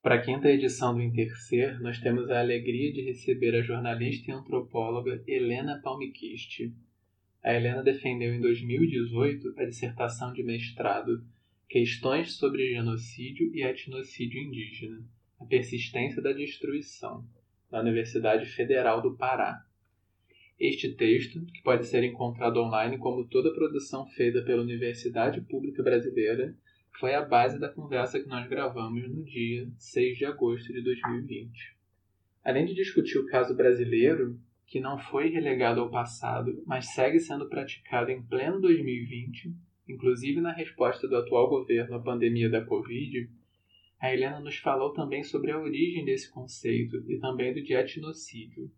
Para a quinta edição do Intercer, nós temos a alegria de receber a jornalista e antropóloga Helena Palmquist. A Helena defendeu em 2018 a dissertação de mestrado Questões sobre genocídio e etnocídio indígena, a persistência da destruição, na Universidade Federal do Pará. Este texto, que pode ser encontrado online como toda produção feita pela Universidade Pública Brasileira, foi a base da conversa que nós gravamos no dia 6 de agosto de 2020. Além de discutir o caso brasileiro, que não foi relegado ao passado, mas segue sendo praticado em pleno 2020, inclusive na resposta do atual governo à pandemia da Covid, a Helena nos falou também sobre a origem desse conceito e também do de etnocídio.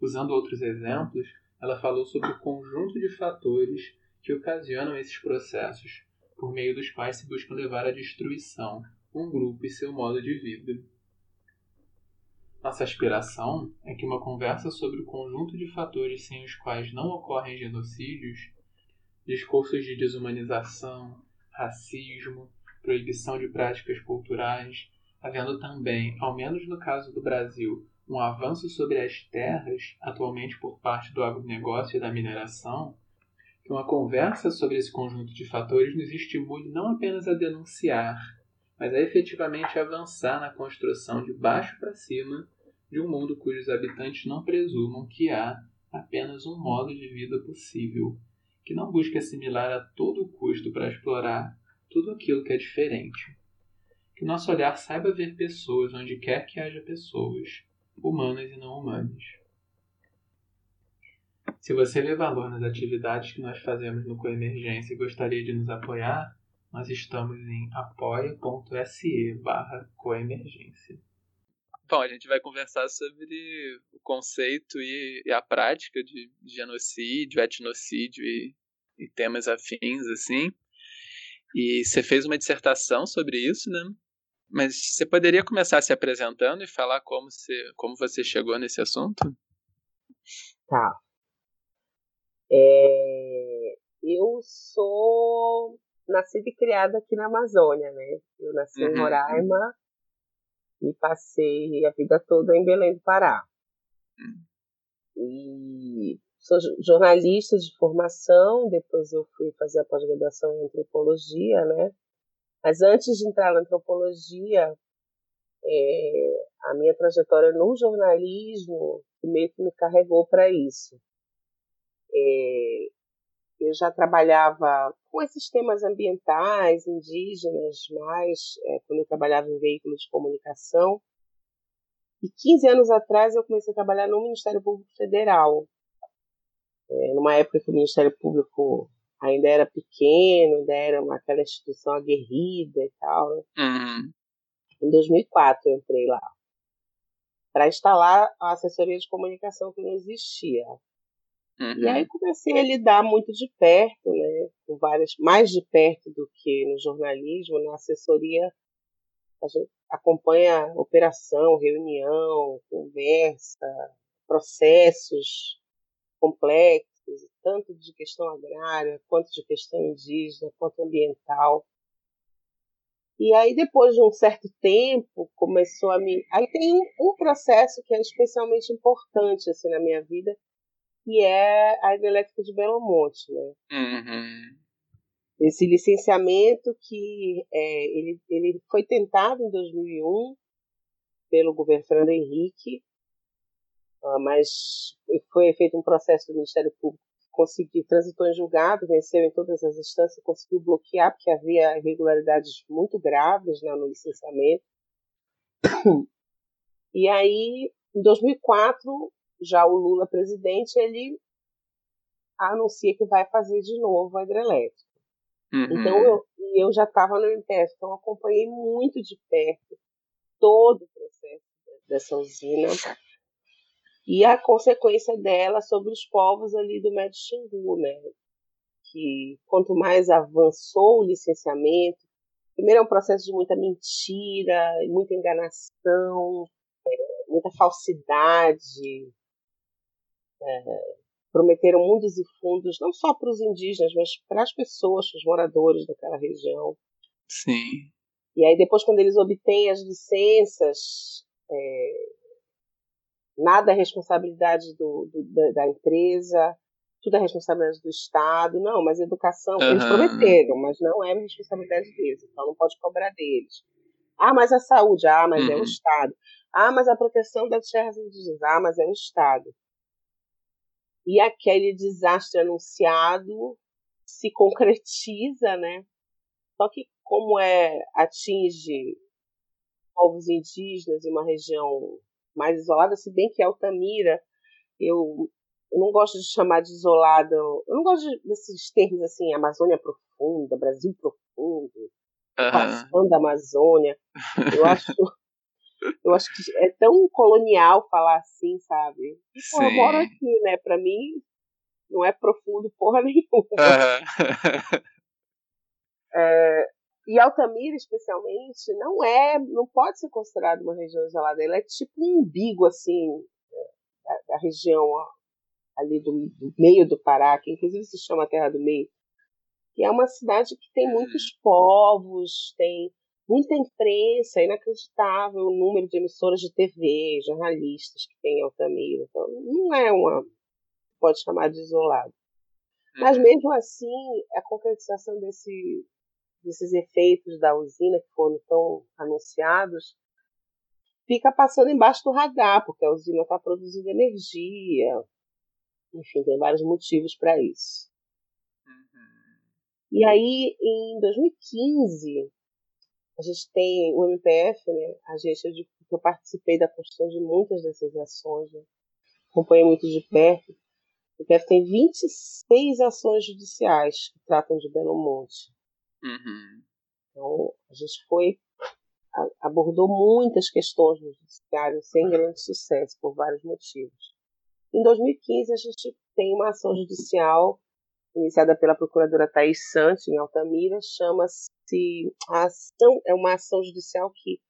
Usando outros exemplos, ela falou sobre o conjunto de fatores que ocasionam esses processos, por meio dos quais se busca levar à destruição um grupo e seu modo de vida. Nossa aspiração é que uma conversa sobre o conjunto de fatores sem os quais não ocorrem genocídios, discursos de desumanização, racismo, proibição de práticas culturais, havendo também, ao menos no caso do Brasil, um avanço sobre as terras, atualmente por parte do agronegócio e da mineração, que uma conversa sobre esse conjunto de fatores nos estimule não apenas a denunciar, mas a efetivamente avançar na construção de baixo para cima de um mundo cujos habitantes não presumam que há apenas um modo de vida possível, que não busque assimilar a todo custo para explorar tudo aquilo que é diferente. Que nosso olhar saiba ver pessoas onde quer que haja pessoas, humanas e não humanas. Se você vê valor nas atividades que nós fazemos no Coemergência e gostaria de nos apoiar, nós estamos em apoia.se barra coemergência. Bom, a gente vai conversar sobre o conceito e, e a prática de genocídio, etnocídio e, e, temas afins, assim. E você fez uma dissertação sobre isso, né? Mas você poderia começar se apresentando e falar como você, como você chegou nesse assunto? Tá. É, eu sou nascida e criada aqui na Amazônia, né? Eu nasci uhum. em Roraima e passei a vida toda em Belém do Pará. Uhum. E sou jornalista de formação, depois eu fui fazer a pós-graduação em antropologia, né? Mas antes de entrar na antropologia, é, a minha trajetória no jornalismo meio que me carregou para isso. É, eu já trabalhava com esses temas ambientais, indígenas, mais é, quando eu trabalhava em veículos de comunicação. E 15 anos atrás eu comecei a trabalhar no Ministério Público Federal, é, numa época que o Ministério Público ainda era pequeno, ainda era uma, aquela instituição aguerrida e tal. Né? Uhum. Em 2004 eu entrei lá para instalar a assessoria de comunicação que não existia. Uhum. E aí comecei a lidar muito de perto, né, com várias, mais de perto do que no jornalismo, na assessoria a gente acompanha operação, reunião, conversa, processos complexos, tanto de questão agrária, quanto de questão indígena, quanto ambiental. E aí, depois de um certo tempo, começou a me. Aí tem um processo que é especialmente importante assim, na minha vida, que é a hidrelétrica de Belo Monte, né? Uhum. Esse licenciamento que é, ele, ele foi tentado em 2001 pelo governo Fernando Henrique, ah, mas foi feito um processo do Ministério Público conseguiu, transitou em julgado, venceu em todas as instâncias, conseguiu bloquear, porque havia irregularidades muito graves né, no licenciamento. E aí, em 2004, já o Lula presidente, ele anuncia que vai fazer de novo a hidrelétrica. Uhum. Então, eu, eu já estava no MPF, então acompanhei muito de perto todo o processo dessa usina e a consequência dela sobre os povos ali do Médio Xingu, né? Que quanto mais avançou o licenciamento, primeiro é um processo de muita mentira, muita enganação, muita falsidade. É, prometeram mundos e fundos, não só para os indígenas, mas para as pessoas, para os moradores daquela região. Sim. E aí depois, quando eles obtêm as licenças, é, nada é responsabilidade do, do, da, da, empresa, tudo é responsabilidade do Estado. Não, mas educação, uhum. eles prometeram, mas não é responsabilidade deles, então não pode cobrar deles. Ah, mas a saúde, ah, mas uhum. é o uhum. Estado. Ah, mas a proteção das terras indígenas, ah, mas é o Estado. E aquele desastre anunciado se concretiza, né? Só que como é atinge povos indígenas em uma região mais isolada, se bem que Altamira, eu, eu não gosto de chamar de isolada, eu não gosto desses termos assim, Amazônia profunda, Brasil profundo, passando a Amazônia. Eu acho eu acho que é tão colonial falar assim, sabe? E, pô, eu moro aqui, né? Pra mim, não é profundo porra nenhuma. Uhum. é, e Altamira, especialmente, não é, não pode ser considerada uma região isolada. Ela é tipo um umbigo, assim, da, da região ali do, do, meio do Pará, que inclusive se chama Terra do Meio. Que é uma cidade que tem muitos uhum. povos, tem muita imprensa, é inacreditável o número de emissoras de TV, jornalistas que tem em Altamira. Então, não é uma. pode chamar de isolado. Mas uhum. mesmo assim, a concretização desse, desses efeitos da usina que foram tão anunciados fica passando embaixo do radar, porque a usina está produzindo energia. Enfim, tem vários motivos para isso. Uhum. E aí, em 2015, a gente tem o MPF, né, a agência de que eu participei da construção de muitas dessas ações, né, acompanhei muito de perto. O MPF tem 26 ações judiciais que tratam de Belo Monte. Uhum. Então, a gente foi, abordou muitas questões no judiciário sem grande sucesso, por vários motivos. Em 2015, a gente tem uma ação judicial iniciada pela procuradora Thais Santos, em Altamira, chama-se a ação, é uma ação judicial que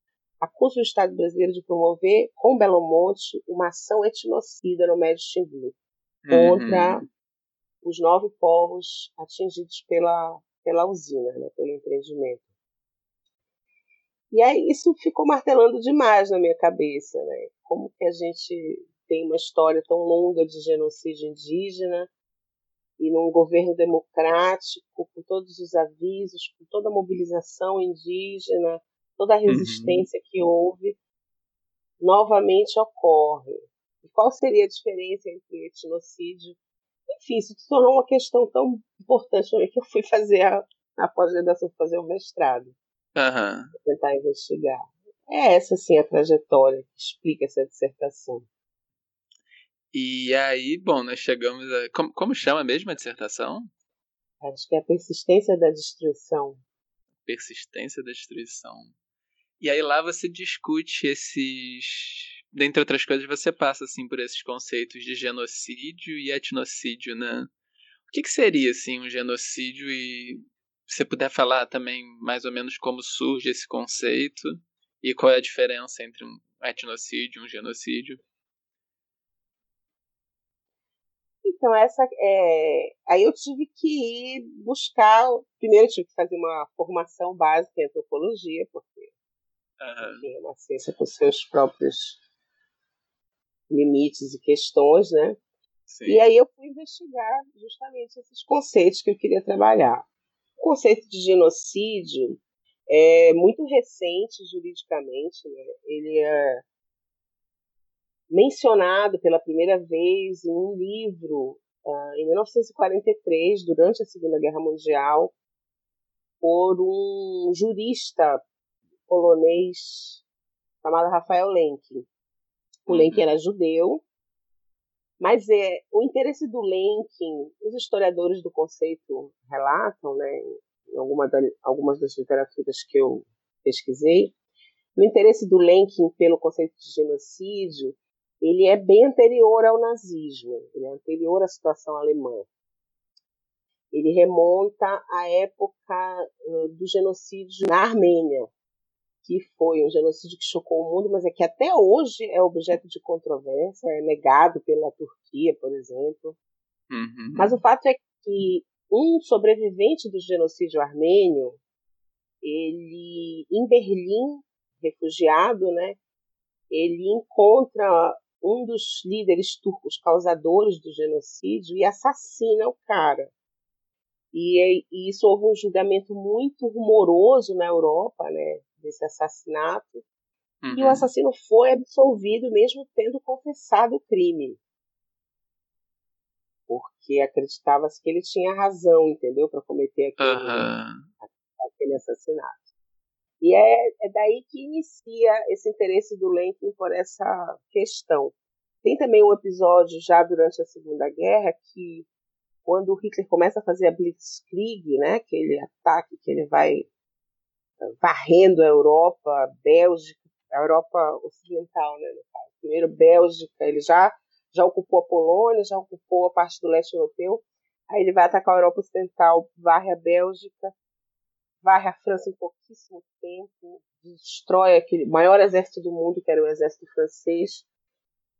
acusa o Estado brasileiro de promover, com Belo Monte, uma ação etnocida no Médio Xingu, contra uhum. os nove povos atingidos pela, pela usina, né, pelo empreendimento. E aí isso ficou martelando demais na minha cabeça, né? Como que a gente tem uma história tão longa de genocídio indígena e num governo democrático, com todos os avisos, com toda a mobilização indígena, toda a uhum. resistência uhum. que houve, novamente ocorre. E qual seria a diferença entre etnocídio? Enfim, isso se tornou uma questão tão importante para mim que eu fui fazer a, a pós-graduação, fazer o mestrado. Uhum. Tentar investigar. É essa, assim, a trajetória que explica essa dissertação. E aí, bom, nós chegamos a. Como, como chama mesmo a dissertação? Acho que é a persistência da destruição. Persistência da destruição. E aí lá você discute esses. Dentre outras coisas, você passa assim por esses conceitos de genocídio e etnocídio, né? O que, que seria assim um genocídio e se você puder falar também mais ou menos como surge esse conceito e qual é a diferença entre um etnocídio e um genocídio? Então, essa é... aí eu tive que ir buscar. Primeiro, eu tive que fazer uma formação básica em antropologia, porque uhum. é uma ciência com seus próprios limites e questões, né? Sim. E aí eu fui investigar justamente esses conceitos que eu queria trabalhar. O conceito de genocídio é muito recente juridicamente, né? ele é mencionado pela primeira vez em um livro uh, em 1943, durante a Segunda Guerra Mundial, por um jurista polonês chamado Rafael Lenk. O uhum. Lenk era judeu, mas é o interesse do Lenk, os historiadores do conceito relatam, né, em alguma da, algumas das literaturas que eu pesquisei, o interesse do Lenkin pelo conceito de genocídio ele é bem anterior ao nazismo, ele é anterior à situação alemã. Ele remonta à época do genocídio na Armênia, que foi um genocídio que chocou o mundo, mas é que até hoje é objeto de controvérsia, é negado pela Turquia, por exemplo. Uhum. Mas o fato é que um sobrevivente do genocídio armênio, ele em Berlim, refugiado, né? Ele encontra um dos líderes turcos causadores do genocídio e assassina o cara. E, e isso houve um julgamento muito rumoroso na Europa, né? Desse assassinato. Uhum. E o uhum. assassino foi absolvido mesmo tendo confessado o crime porque acreditava-se que ele tinha razão, entendeu, para cometer aquele, uhum. aquele assassinato. E é, é, daí que inicia esse interesse do Lenkin por essa questão. Tem também um episódio já durante a Segunda Guerra que, quando Hitler começa a fazer a Blitzkrieg, né, aquele ataque que ele vai varrendo a Europa, a Bélgica, a Europa Ocidental, né. Primeiro Bélgica, ele já já ocupou a Polônia, já ocupou a parte do leste europeu. Aí ele vai atacar a Europa Ocidental, varre a Bélgica, varre a França em pouquíssimo tempo, destrói aquele maior exército do mundo, que era o exército francês.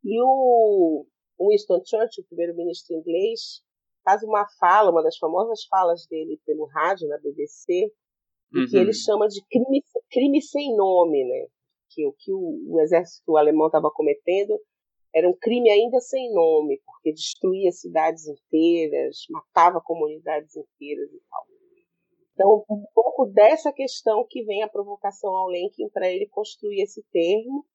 E o Winston Churchill, o primeiro-ministro inglês, faz uma fala, uma das famosas falas dele pelo rádio na BBC, uhum. que ele chama de crime, crime sem nome, né? Que o que o, o exército alemão estava cometendo era um crime ainda sem nome, porque destruía cidades inteiras, matava comunidades inteiras e tal. Então, um pouco dessa questão que vem a provocação ao Lenkin para ele construir esse termo,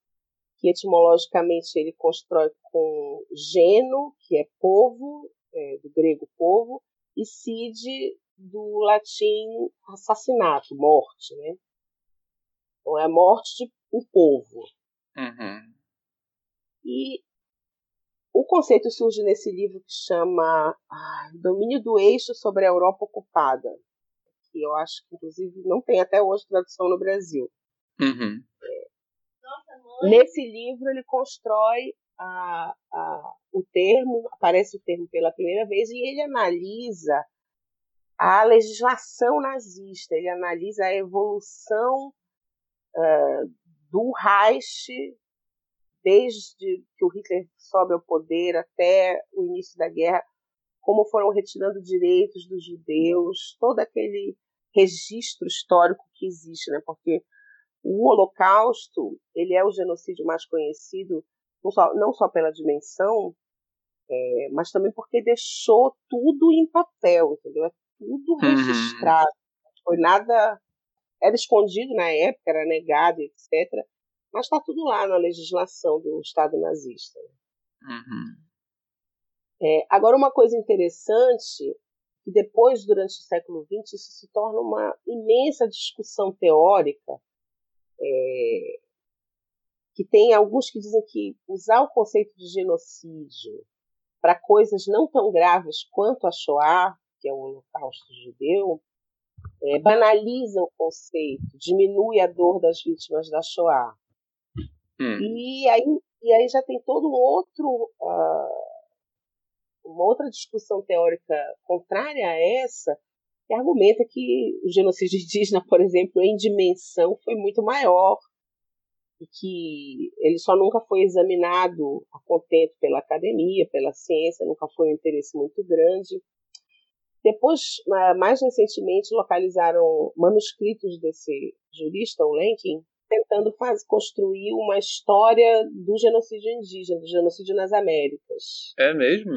que etimologicamente ele constrói com geno, que é povo, é, do grego povo, e cide, do latim assassinato, morte, né? Então é a morte de um povo. Uhum. E o conceito surge nesse livro que chama Domínio do Eixo sobre a Europa Ocupada, que eu acho que, inclusive, não tem até hoje tradução no Brasil. Uhum. É, nesse livro, ele constrói a, a, o termo, aparece o termo pela primeira vez, e ele analisa a legislação nazista, ele analisa a evolução uh, do Reich desde que o Hitler sobe ao poder até o início da guerra, como foram retirando direitos dos judeus, todo aquele registro histórico que existe, né? Porque o Holocausto ele é o genocídio mais conhecido não só, não só pela dimensão, é, mas também porque deixou tudo em papel, entendeu? É tudo uhum. registrado. Uhum. Foi nada era escondido na época, era negado, etc. Mas está tudo lá na legislação do Estado nazista. Uhum. É, agora, uma coisa interessante, que depois, durante o século XX, isso se torna uma imensa discussão teórica, é, que tem alguns que dizem que usar o conceito de genocídio para coisas não tão graves quanto a Shoah, que é o Holocausto Judeu, é, banaliza o conceito, diminui a dor das vítimas da Shoah. Hum. E, aí, e aí já tem todo um outro. Uh, uma outra discussão teórica contrária a essa, que argumenta que o genocídio indígena, por exemplo, em dimensão foi muito maior e que ele só nunca foi examinado a contento pela academia, pela ciência, nunca foi um interesse muito grande. Depois, mais recentemente, localizaram manuscritos desse jurista, o Lenkin, tentando faz, construir uma história do genocídio indígena, do genocídio nas Américas. É mesmo?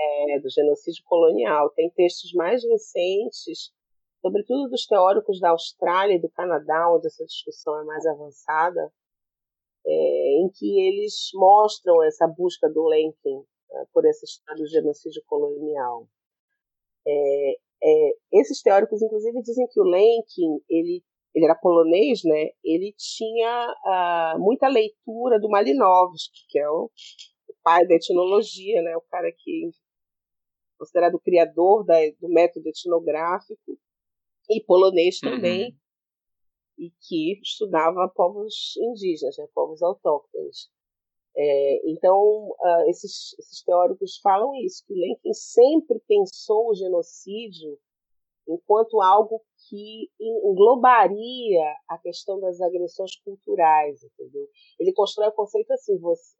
É, do genocídio colonial. Tem textos mais recentes, sobretudo dos teóricos da Austrália e do Canadá, onde essa discussão é mais avançada, é, em que eles mostram essa busca do Lenkin é, por essa história do genocídio colonial. É, é, esses teóricos, inclusive, dizem que o Lenkin ele ele era polonês, né? Ele tinha uh, muita leitura do Malinowski, que é o, o, pai da etnologia, né? O cara que considerado o criador da, do método etnográfico e polonês uhum. também, uhum. e que estudava povos indígenas, né? Povos autóctones. É, então, uh, esses, esses teóricos falam isso, que Lenkin sempre pensou o genocídio enquanto algo que englobaria a questão das agressões culturais, entendeu? Ele constrói o conceito assim, você,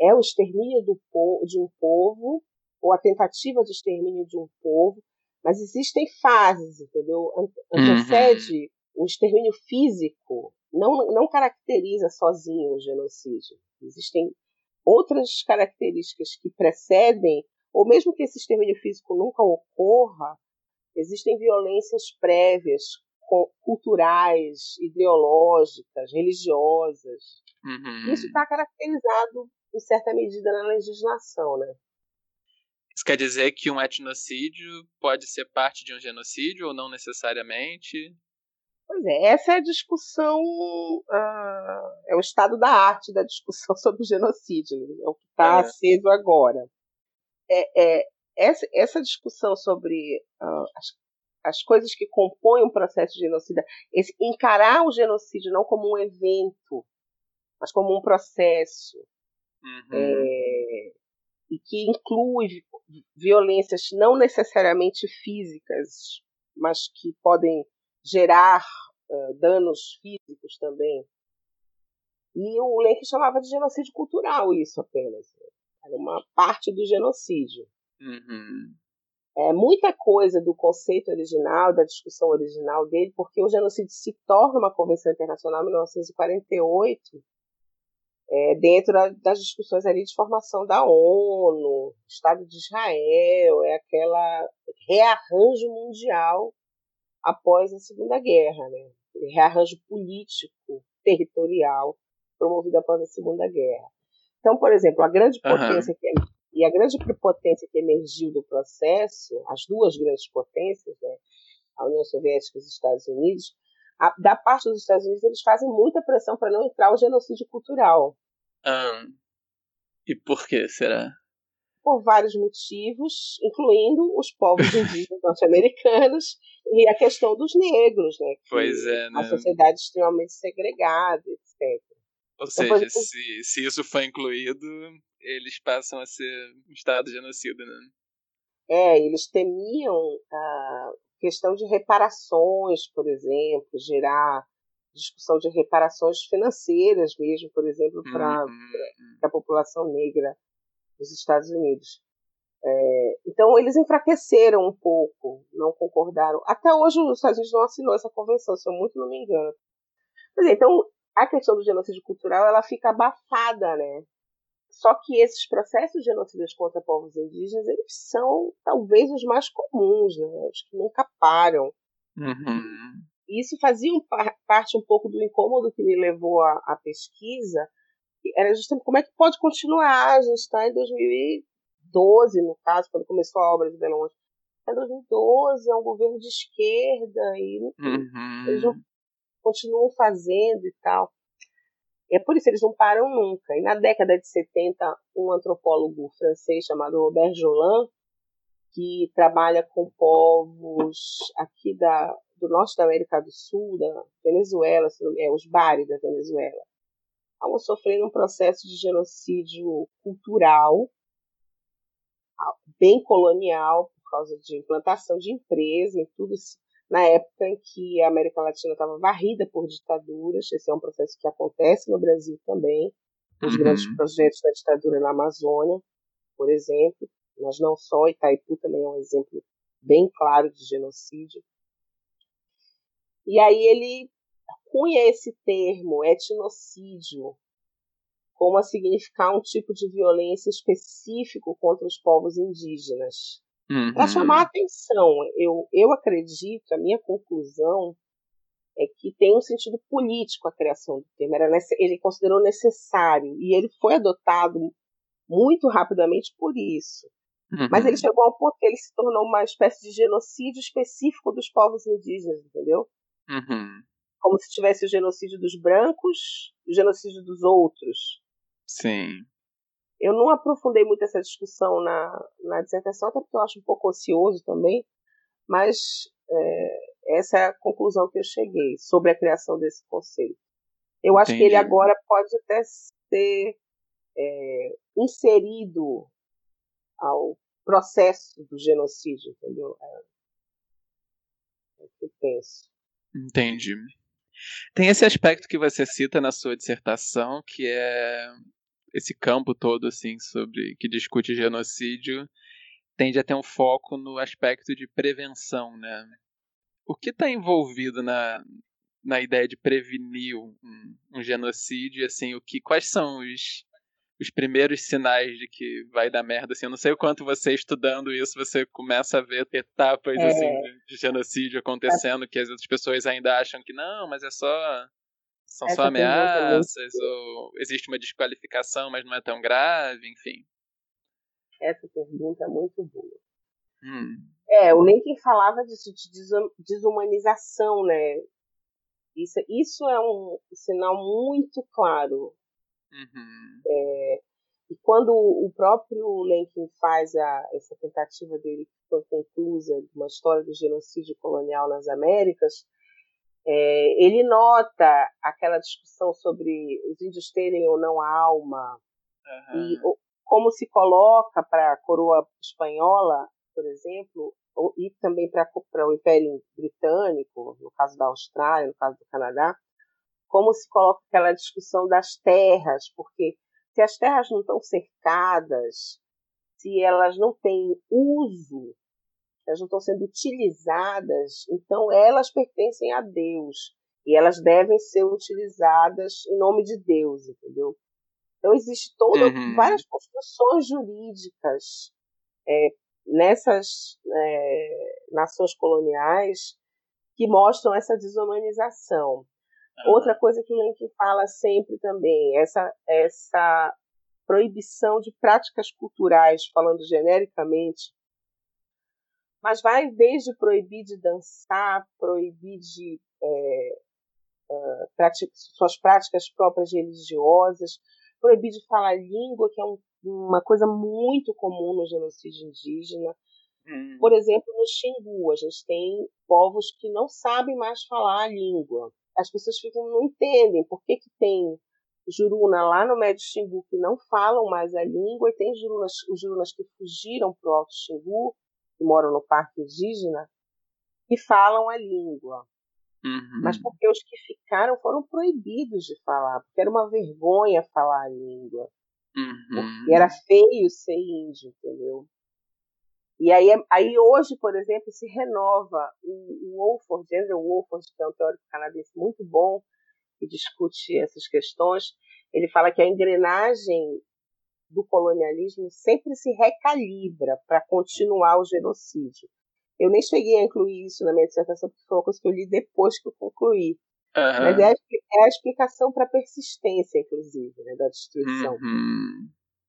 é, é o extermínio do de um povo, ou a tentativa de extermínio de um povo, mas existem fases, entendeu? Antecede uhum. o extermínio físico não, não caracteriza sozinho o genocídio. Existem outras características que precedem, ou mesmo que esse extermínio físico nunca ocorra, existem violências prévias, culturais, ideológicas, religiosas. Uhum. Isso está caracterizado, em certa medida, na legislação, né? Isso quer dizer que um etnocídio pode ser parte de um genocídio ou não necessariamente? Pois é, essa é a discussão, uh, é o estado da arte da discussão sobre o genocídio, né? é o que está é. aceso agora. É, é, essa, essa discussão sobre uh, as, as coisas que compõem um processo de genocídio, esse, encarar o genocídio não como um evento, mas como um processo, uhum. é, e que inclui violências não necessariamente físicas, mas que podem gerar uh, danos físicos também. E o Lenk chamava de genocídio cultural isso apenas. Era uma parte do genocídio. Uhum. É muita coisa do conceito original, da discussão original dele, porque o genocídio se torna uma convenção internacional em 1948, é, dentro das discussões ali de formação da ONU, Estado de Israel, é aquela rearranjo mundial após a Segunda Guerra, né? rearranjo político, territorial, promovido após a Segunda Guerra. Então, por exemplo, a grande potência uhum. que, e a grande potência que emergiu do processo, as duas grandes potências, né, a União Soviética e os Estados Unidos, a, da parte dos Estados Unidos eles fazem muita pressão para não entrar o genocídio cultural. Um, e por que será? por vários motivos, incluindo os povos indígenas norte-americanos e a questão dos negros, né? pois é, né? A sociedade extremamente segregada, etc. Ou então, seja, se, se isso for incluído, eles passam a ser um estado genocida, né? É, eles temiam a questão de reparações, por exemplo, gerar discussão de reparações financeiras mesmo, por exemplo, para uhum. a população negra dos Estados Unidos. É, então eles enfraqueceram um pouco, não concordaram. Até hoje os Estados Unidos não assinou essa convenção, se eu muito não me engano. Mas, então a questão do genocídio cultural ela fica abafada, né? Só que esses processos genocidas contra povos indígenas eles são talvez os mais comuns, né? Os que nunca param. Uhum. Isso fazia um, parte um pouco do incômodo que me levou à pesquisa, era justamente como é que pode continuar. A gente está em 2012, no caso, quando começou a obra de Belo Horizonte. É 2012, é um governo de esquerda e uhum. eles não continuam fazendo e tal. É por isso eles não param nunca. E na década de 70, um antropólogo francês chamado Robert Jolin, que trabalha com povos aqui da, do norte da América do Sul, da Venezuela, é, os Bari da Venezuela, estavam sofrendo um processo de genocídio cultural, bem colonial, por causa de implantação de empresas e tudo na época em que a América Latina estava varrida por ditaduras. Esse é um processo que acontece no Brasil também, os uhum. grandes projetos da ditadura na Amazônia, por exemplo, mas não só, Itaipu também é um exemplo bem claro de genocídio. E aí ele cunha esse termo, etnocídio, como a significar um tipo de violência específico contra os povos indígenas. Uhum. Para chamar a atenção, eu, eu acredito, a minha conclusão é que tem um sentido político a criação do termo. Era, ele considerou necessário e ele foi adotado muito rapidamente por isso. Uhum. Mas ele chegou ao ponto que ele se tornou uma espécie de genocídio específico dos povos indígenas, entendeu? Uhum como se tivesse o genocídio dos brancos e o genocídio dos outros. Sim. Eu não aprofundei muito essa discussão na, na dissertação, até porque eu acho um pouco ocioso também, mas é, essa é a conclusão que eu cheguei sobre a criação desse conceito. Eu Entendi. acho que ele agora pode até ser é, inserido ao processo do genocídio, entendeu? É, é o que eu penso. Entendi. Tem esse aspecto que você cita na sua dissertação, que é esse campo todo assim sobre que discute genocídio tende a ter um foco no aspecto de prevenção, né? O que está envolvido na, na ideia de prevenir um, um genocídio, assim, o que, quais são os, os primeiros sinais de que vai dar merda, assim, eu não sei o quanto você estudando isso, você começa a ver etapas, é... assim, de, de, genocídio acontecendo, que as outras pessoas ainda acham que não, mas é só, são Essa só ameaças, ou existe uma desqualificação, mas não é tão grave, enfim. Essa pergunta é muito boa. Hum. É, o Lincoln falava disso, de desumanização, né? Isso, isso é um sinal muito claro. Uhum. É, e quando o próprio Lincoln faz a, essa tentativa dele, que foi conclusa, de uma história do genocídio colonial nas Américas, é, ele nota aquela discussão sobre os índios terem ou não alma, uhum. e como se coloca para a coroa espanhola, por exemplo, e também para o Império Britânico, no caso da Austrália, no caso do Canadá, como se coloca aquela discussão das terras, porque se as terras não estão cercadas, se elas não têm uso, elas não estão sendo utilizadas, então elas pertencem a Deus e elas devem ser utilizadas em nome de Deus, entendeu? Então existe toda uhum. várias construções jurídicas é, nessas é, nações coloniais que mostram essa desumanização. Outra coisa que o Lenk fala sempre também, essa, essa proibição de práticas culturais, falando genericamente, mas vai desde proibir de dançar, proibir de é, uh, suas práticas próprias religiosas, proibir de falar língua, que é um uma coisa muito comum no genocídio indígena. Hum. Por exemplo, no Xingu, a gente tem povos que não sabem mais falar a língua. As pessoas ficam, não entendem por que, que tem juruna lá no Médio Xingu que não falam mais a língua e tem jurunas, os jurunas que fugiram para o Alto Xingu, que moram no Parque Indígena, que falam a língua. Uhum. Mas porque os que ficaram foram proibidos de falar, porque era uma vergonha falar a língua. Uhum. Era feio ser índio, entendeu? E aí, aí hoje, por exemplo, se renova o, o Wolford, Andrew Wolford, que é um teórico canadense muito bom, que discute essas questões, ele fala que a engrenagem do colonialismo sempre se recalibra para continuar o genocídio. Eu nem cheguei a incluir isso na minha dissertação, porque foi uma coisa que eu li depois que eu concluí. Uhum. Mas é a, é a explicação para a persistência, inclusive, né, da destruição. Uhum.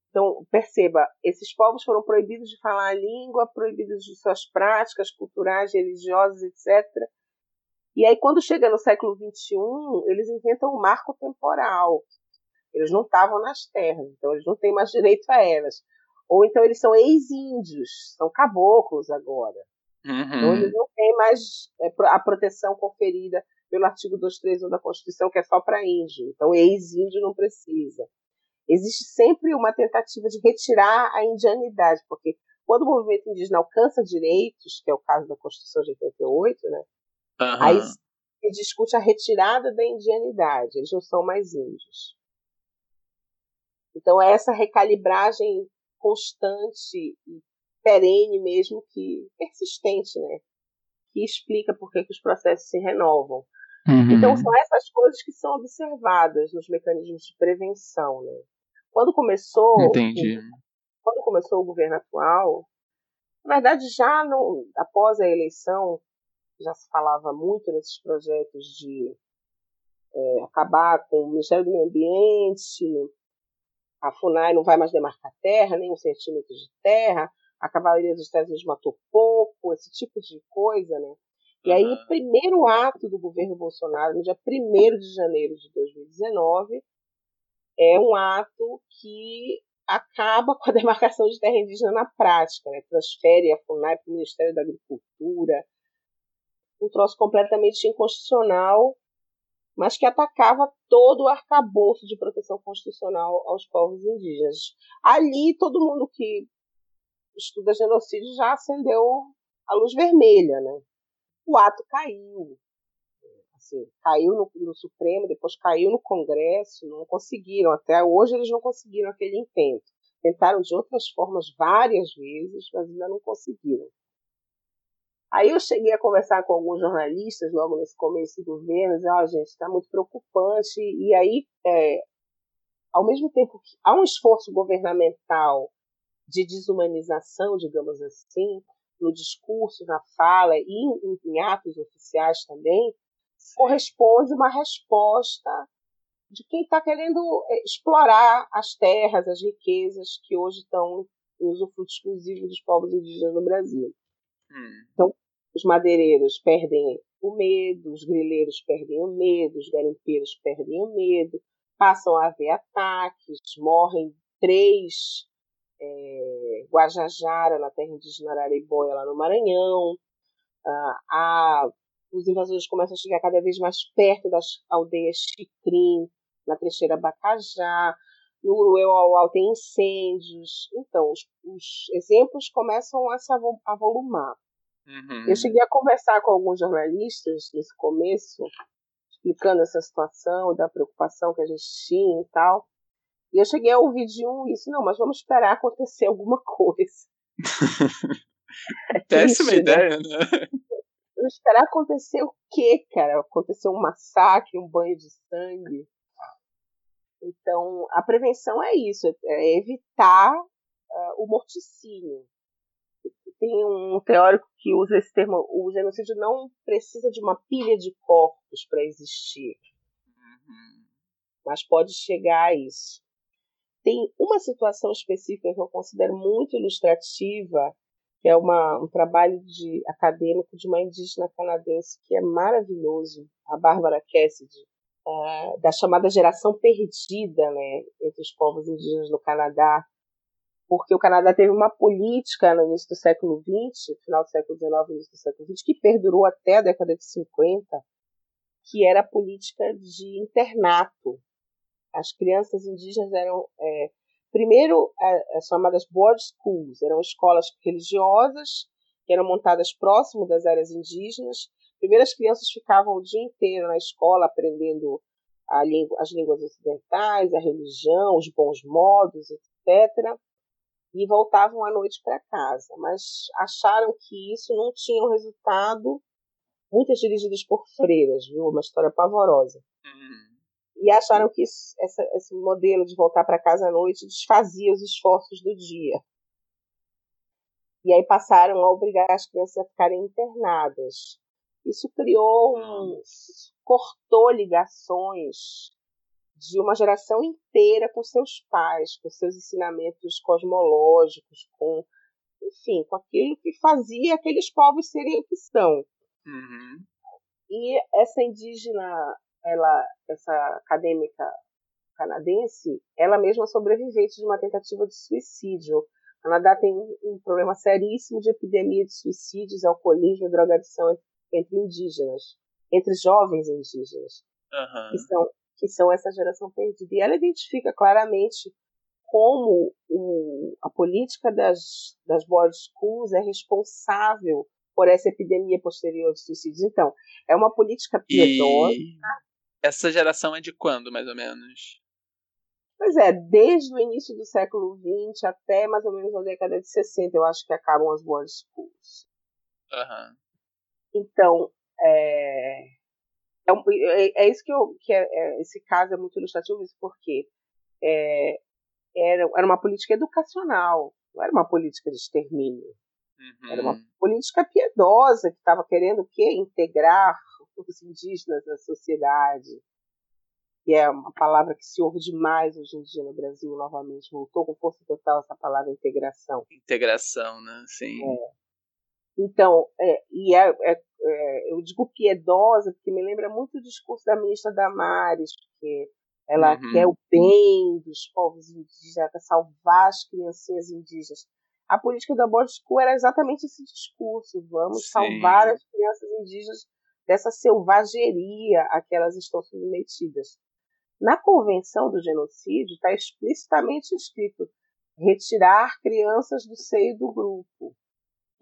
Então, perceba, esses povos foram proibidos de falar a língua, proibidos de suas práticas culturais, religiosas, etc. E aí, quando chega no século XXI, eles inventam um marco temporal. Eles não estavam nas terras, então eles não têm mais direito a elas. Ou então eles são ex-índios, são caboclos agora. Uhum. Então eles não têm mais é, a proteção conferida pelo artigo 231 da Constituição, que é só para índio. Então, ex-índio não precisa. Existe sempre uma tentativa de retirar a indianidade, porque quando o movimento indígena alcança direitos, que é o caso da Constituição de 88, né, uhum. aí se discute a retirada da indianidade, eles não são mais índios. Então, é essa recalibragem constante e perene mesmo que persistente, né? Que explica por que, que os processos se renovam. Uhum. Então, são essas coisas que são observadas nos mecanismos de prevenção. Né? Quando começou. Entendi. Quando começou o governo atual, na verdade, já no, após a eleição, já se falava muito nesses projetos de é, acabar com o Ministério do Meio Ambiente, a FUNAI não vai mais demarcar terra, nem um centímetro de terra, a Cavalaria dos Estados Unidos matou pouco, esse tipo de coisa, né? E aí, o primeiro ato do governo Bolsonaro, no dia 1 de janeiro de 2019, é um ato que acaba com a demarcação de terra indígena na prática, né? transfere a FUNAI para o Ministério da Agricultura, um troço completamente inconstitucional, mas que atacava todo o arcabouço de proteção constitucional aos povos indígenas. Ali, todo mundo que estuda genocídio já acendeu a luz vermelha, né? o ato caiu. Assim, caiu no, no, Supremo, depois caiu no Congresso, não conseguiram, até hoje eles não conseguiram aquele intento. Tentaram de outras formas várias vezes, mas ainda não conseguiram. Aí eu cheguei a conversar com alguns jornalistas logo nesse começo do governo, dizendo, oh, gente, está muito preocupante. E aí, é, ao mesmo tempo que há um esforço governamental de desumanização, digamos assim, no discurso, na fala e em, em atos oficiais também, corresponde uma resposta de quem está querendo é, explorar as terras, as riquezas que hoje estão em usufruto exclusivo dos povos indígenas no Brasil. Hum. Então, os madeireiros perdem o medo, os grileiros perdem o medo, os garimpeiros perdem o medo, passam a haver ataques, morrem três é, Guajajara, na terra indígena Araribóia, lá no Maranhão. Ah, os invasores começam a chegar cada vez mais perto das aldeias Chicrim, na trecheira Bacajá. No Uruauau tem incêndios. Então, os, os exemplos começam a se avolumar. Uhum. Eu cheguei a conversar com alguns jornalistas nesse começo, explicando essa situação, da preocupação que a gente tinha e tal. E eu cheguei a ouvir de um isso, não, mas vamos esperar acontecer alguma coisa. é Péssima triste, né? ideia, né? né? Vamos esperar acontecer o quê, cara? Acontecer um massacre, um banho de sangue. Então, a prevenção é isso, é evitar uh, o morticínio tem um teórico que usa esse termo, o genocídio não precisa de uma pilha de corpos para existir, uhum. mas pode chegar a isso. Tem uma situação específica que eu considero muito ilustrativa, que é uma, um trabalho de acadêmico de uma indígena canadense que é maravilhoso, a Bárbara Cassidy, uh, da chamada geração perdida né, entre os povos indígenas no Canadá, porque o Canadá teve uma política no início do século XX, final do século XIX, início do século XX, que perdurou até a década de 50, que era a política de internato. As crianças indígenas eram, é, primeiro, as chamadas board schools, eram escolas religiosas que eram montadas próximo das áreas indígenas. Primeiro, as crianças ficavam o dia inteiro na escola aprendendo língua, as línguas ocidentais, a religião, os bons modos, etc e voltavam à noite para casa, mas acharam que isso não tinha um resultado. Muitas dirigidas por freiras, viu? Uma história pavorosa. Uhum. E acharam que isso, essa, esse modelo de voltar para casa à noite desfazia os esforços do dia. E aí passaram a obrigar as crianças a ficarem internadas. Isso criou um. cortou ligações de uma geração inteira com seus pais, com seus ensinamentos cosmológicos, com, enfim, com aquilo que fazia aqueles povos serem o que são. Uhum. E essa indígena, ela, essa acadêmica canadense, ela mesma é sobrevivente de uma tentativa de suicídio. O Canadá tem um problema seríssimo de epidemia de suicídios, alcoolismo e drogadição entre indígenas, entre jovens indígenas, uhum. que são que são essa geração perdida. E ela identifica claramente como o, a política das, das board schools é responsável por essa epidemia posterior de suicídios. Então, é uma política piedosa. E essa geração é de quando, mais ou menos? Pois é, desde o início do século XX até mais ou menos a década de 60, eu acho que acabam as board schools. Uhum. Então, é, é, é, é, isso que, eu, que é, é, esse caso é muito ilustrativo, isso porque é, era, era uma política educacional, não era uma política de extermínio. Uhum. Era uma política piedosa que estava querendo o quê? Integrar os indígenas na sociedade. Que é uma palavra que se ouve demais hoje em dia no Brasil, novamente. Voltou com força total essa palavra integração. Integração, né? Sim. É. Então, é, e é, é, é, eu digo piedosa, porque me lembra muito o discurso da ministra Damares, porque ela uhum. quer o bem dos povos indígenas, quer salvar as criancinhas indígenas. A política da Board School era exatamente esse discurso: vamos Sim. salvar as crianças indígenas dessa selvageria a que elas estão submetidas. Na Convenção do Genocídio está explicitamente escrito retirar crianças do seio do grupo.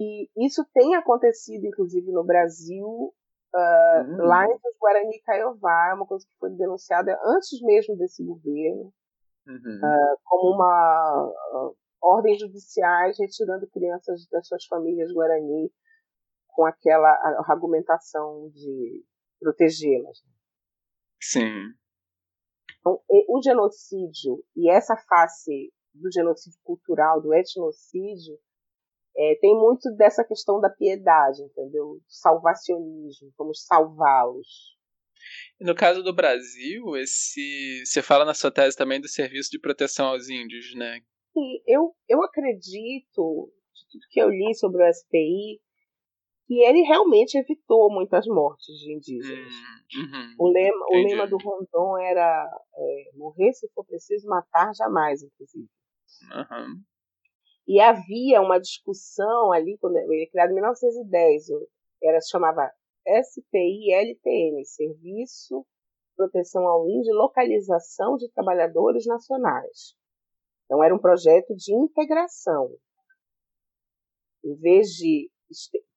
E isso tem acontecido, inclusive, no Brasil, uh, uhum. lá entre os Guarani e Caiová, é uma coisa que foi denunciada antes mesmo desse governo, uhum. uh, como uma uh, ordem judiciais retirando crianças das suas famílias Guarani. com aquela argumentação de protegê-las. Sim. Então, o genocídio e essa face do genocídio cultural, do etnocídio, é, tem muito dessa questão da piedade, entendeu? Do salvacionismo, vamos salvá-los. No caso do Brasil, esse você fala na sua tese também do serviço de proteção aos índios, né? Sim, eu, eu acredito, de tudo que eu li sobre o SPI, que ele realmente evitou muitas mortes de indígenas. Hum, uhum, o, lema, o lema do Rondon era é, morrer se for preciso, matar jamais, inclusive. Uhum. E havia uma discussão ali, quando ele é criado em 1910, era, se chamava SPI-LTN, Serviço Proteção ao Índio e Localização de Trabalhadores Nacionais. Então, era um projeto de integração. Em vez de.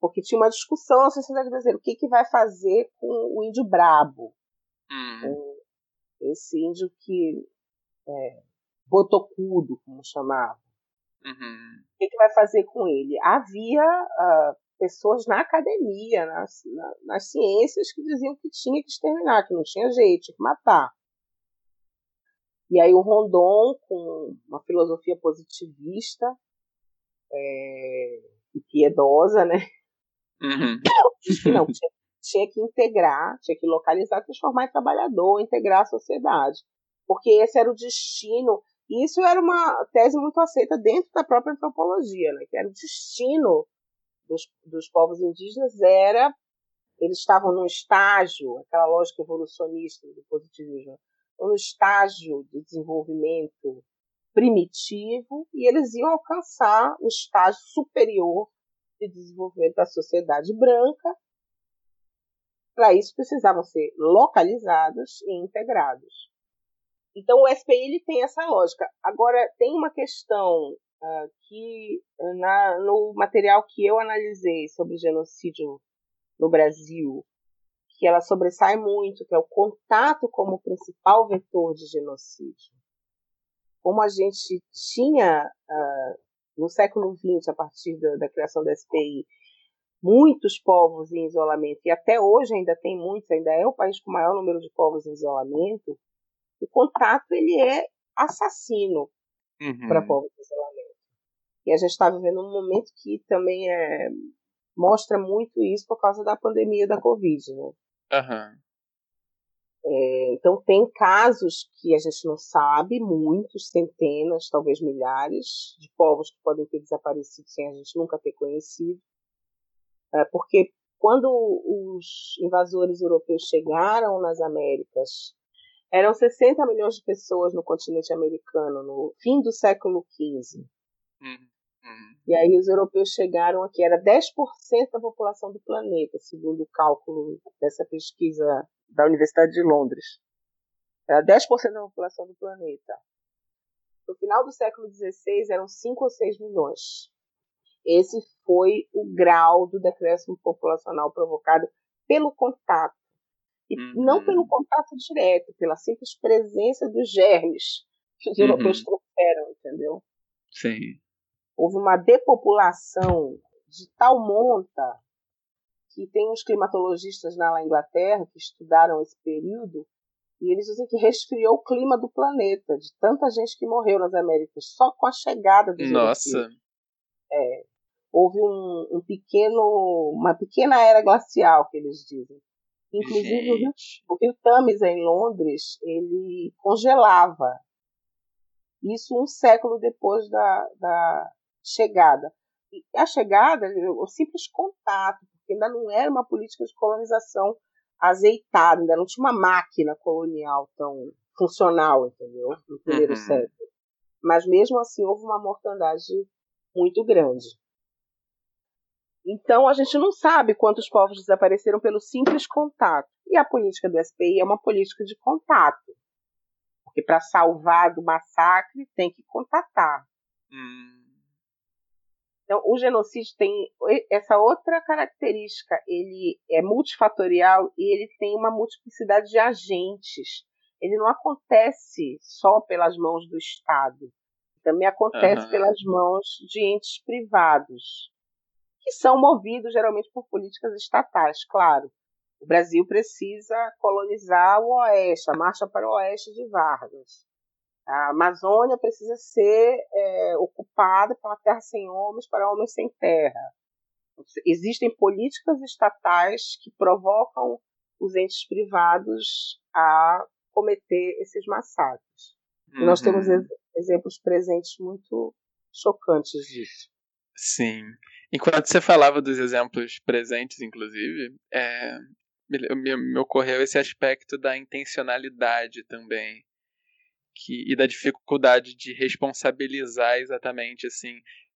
Porque tinha uma discussão na sociedade brasileira: o que, que vai fazer com o índio brabo? Uhum. Esse índio que. É, botocudo, como chamava. Uhum. O que, que, vai fazer com ele? Havia uh, pessoas na academia, nas, na, nas ciências, que diziam que tinha que exterminar, que não tinha jeito, tinha que matar. E aí o Rondon, com uma filosofia positivista é, e piedosa, né? Uhum. não, tinha, tinha que integrar, tinha que localizar, transformar em trabalhador, integrar a sociedade. Porque esse era o destino isso era uma tese muito aceita dentro da própria antropologia, né? que era o destino dos, dos povos indígenas era eles estavam num estágio, aquela lógica evolucionista do positivismo, no estágio de desenvolvimento primitivo e eles iam alcançar o estágio superior de desenvolvimento da sociedade branca. Para isso precisavam ser localizados e integrados. Então o SPI ele tem essa lógica. Agora tem uma questão uh, que na, no material que eu analisei sobre genocídio no Brasil, que ela sobressai muito, que é o contato como principal vetor de genocídio. Como a gente tinha uh, no século XX, a partir da, da criação da SPI, muitos povos em isolamento, e até hoje ainda tem muitos, ainda é o país com o maior número de povos em isolamento, o contato ele é assassino uhum. para povos de isolamento. E a gente está vivendo um momento que também é, mostra muito isso por causa da pandemia da Covid, né? Uhum. É, então tem casos que a gente não sabe, muitos, centenas, talvez milhares, de povos que podem ter desaparecido sem a gente nunca ter conhecido. É, porque quando os invasores europeus chegaram nas Américas eram 60 milhões de pessoas no continente americano no fim do século XV. Uhum. Uhum. E aí os europeus chegaram aqui, era 10% da população do planeta, segundo o cálculo dessa pesquisa da Universidade de Londres. Era 10% da população do planeta. No final do século XVI eram 5 ou 6 milhões. Esse foi o grau do decréscimo populacional provocado pelo contato e uhum. não pelo contato direto, pela simples presença dos germes que os europeus uhum. trouxeram, entendeu? Sim. Houve uma depopulação de tal monta que tem uns climatologistas na Inglaterra que estudaram esse período e eles dizem que resfriou o clima do planeta, de tanta gente que morreu nas Américas, só com a chegada dos Nossa. europeus. É, houve um, um pequeno, uma pequena era glacial, que eles dizem. Inclusive o rio, o rio Thames em Londres, ele congelava. Isso um século depois da, da chegada. E a chegada, o simples contato, porque ainda não era uma política de colonização azeitada, ainda não tinha uma máquina colonial tão funcional, entendeu? No primeiro uhum. século. Mas mesmo assim houve uma mortandade muito grande. Então, a gente não sabe quantos povos desapareceram pelo simples contato. E a política do SPI é uma política de contato. Porque para salvar do massacre tem que contatar. Hum. Então, o genocídio tem essa outra característica. Ele é multifatorial e ele tem uma multiplicidade de agentes. Ele não acontece só pelas mãos do Estado. Também acontece uhum. pelas mãos de entes privados que são movidos geralmente por políticas estatais, claro. O Brasil precisa colonizar o Oeste, a marcha para o Oeste de Vargas. A Amazônia precisa ser é, ocupada para terra sem homens, para homens sem terra. Existem políticas estatais que provocam os entes privados a cometer esses massacres. Uhum. Nós temos uhum. exemplos presentes muito chocantes disso. Sim. Enquanto você falava dos exemplos presentes, inclusive, é, me, me, ocorreu esse aspecto da intencionalidade também. Que, e da dificuldade de responsabilizar exatamente assim.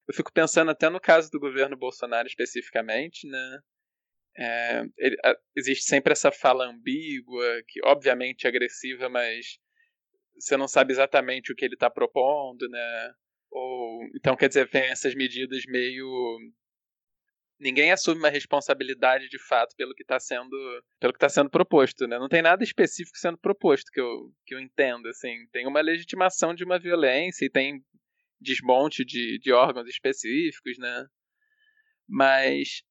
Eu fico pensando até no caso do governo Bolsonaro especificamente, né? É, ele, existe sempre essa fala ambígua, que obviamente é agressiva, mas você não sabe exatamente o que ele está propondo, né? Ou então quer dizer, vem essas medidas meio ninguém assume uma responsabilidade de fato pelo que está sendo pelo que está sendo proposto, né? Não tem nada específico sendo proposto que eu que eu entendo, assim. Tem uma legitimação de uma violência e tem desmonte de, de órgãos específicos, né? Mas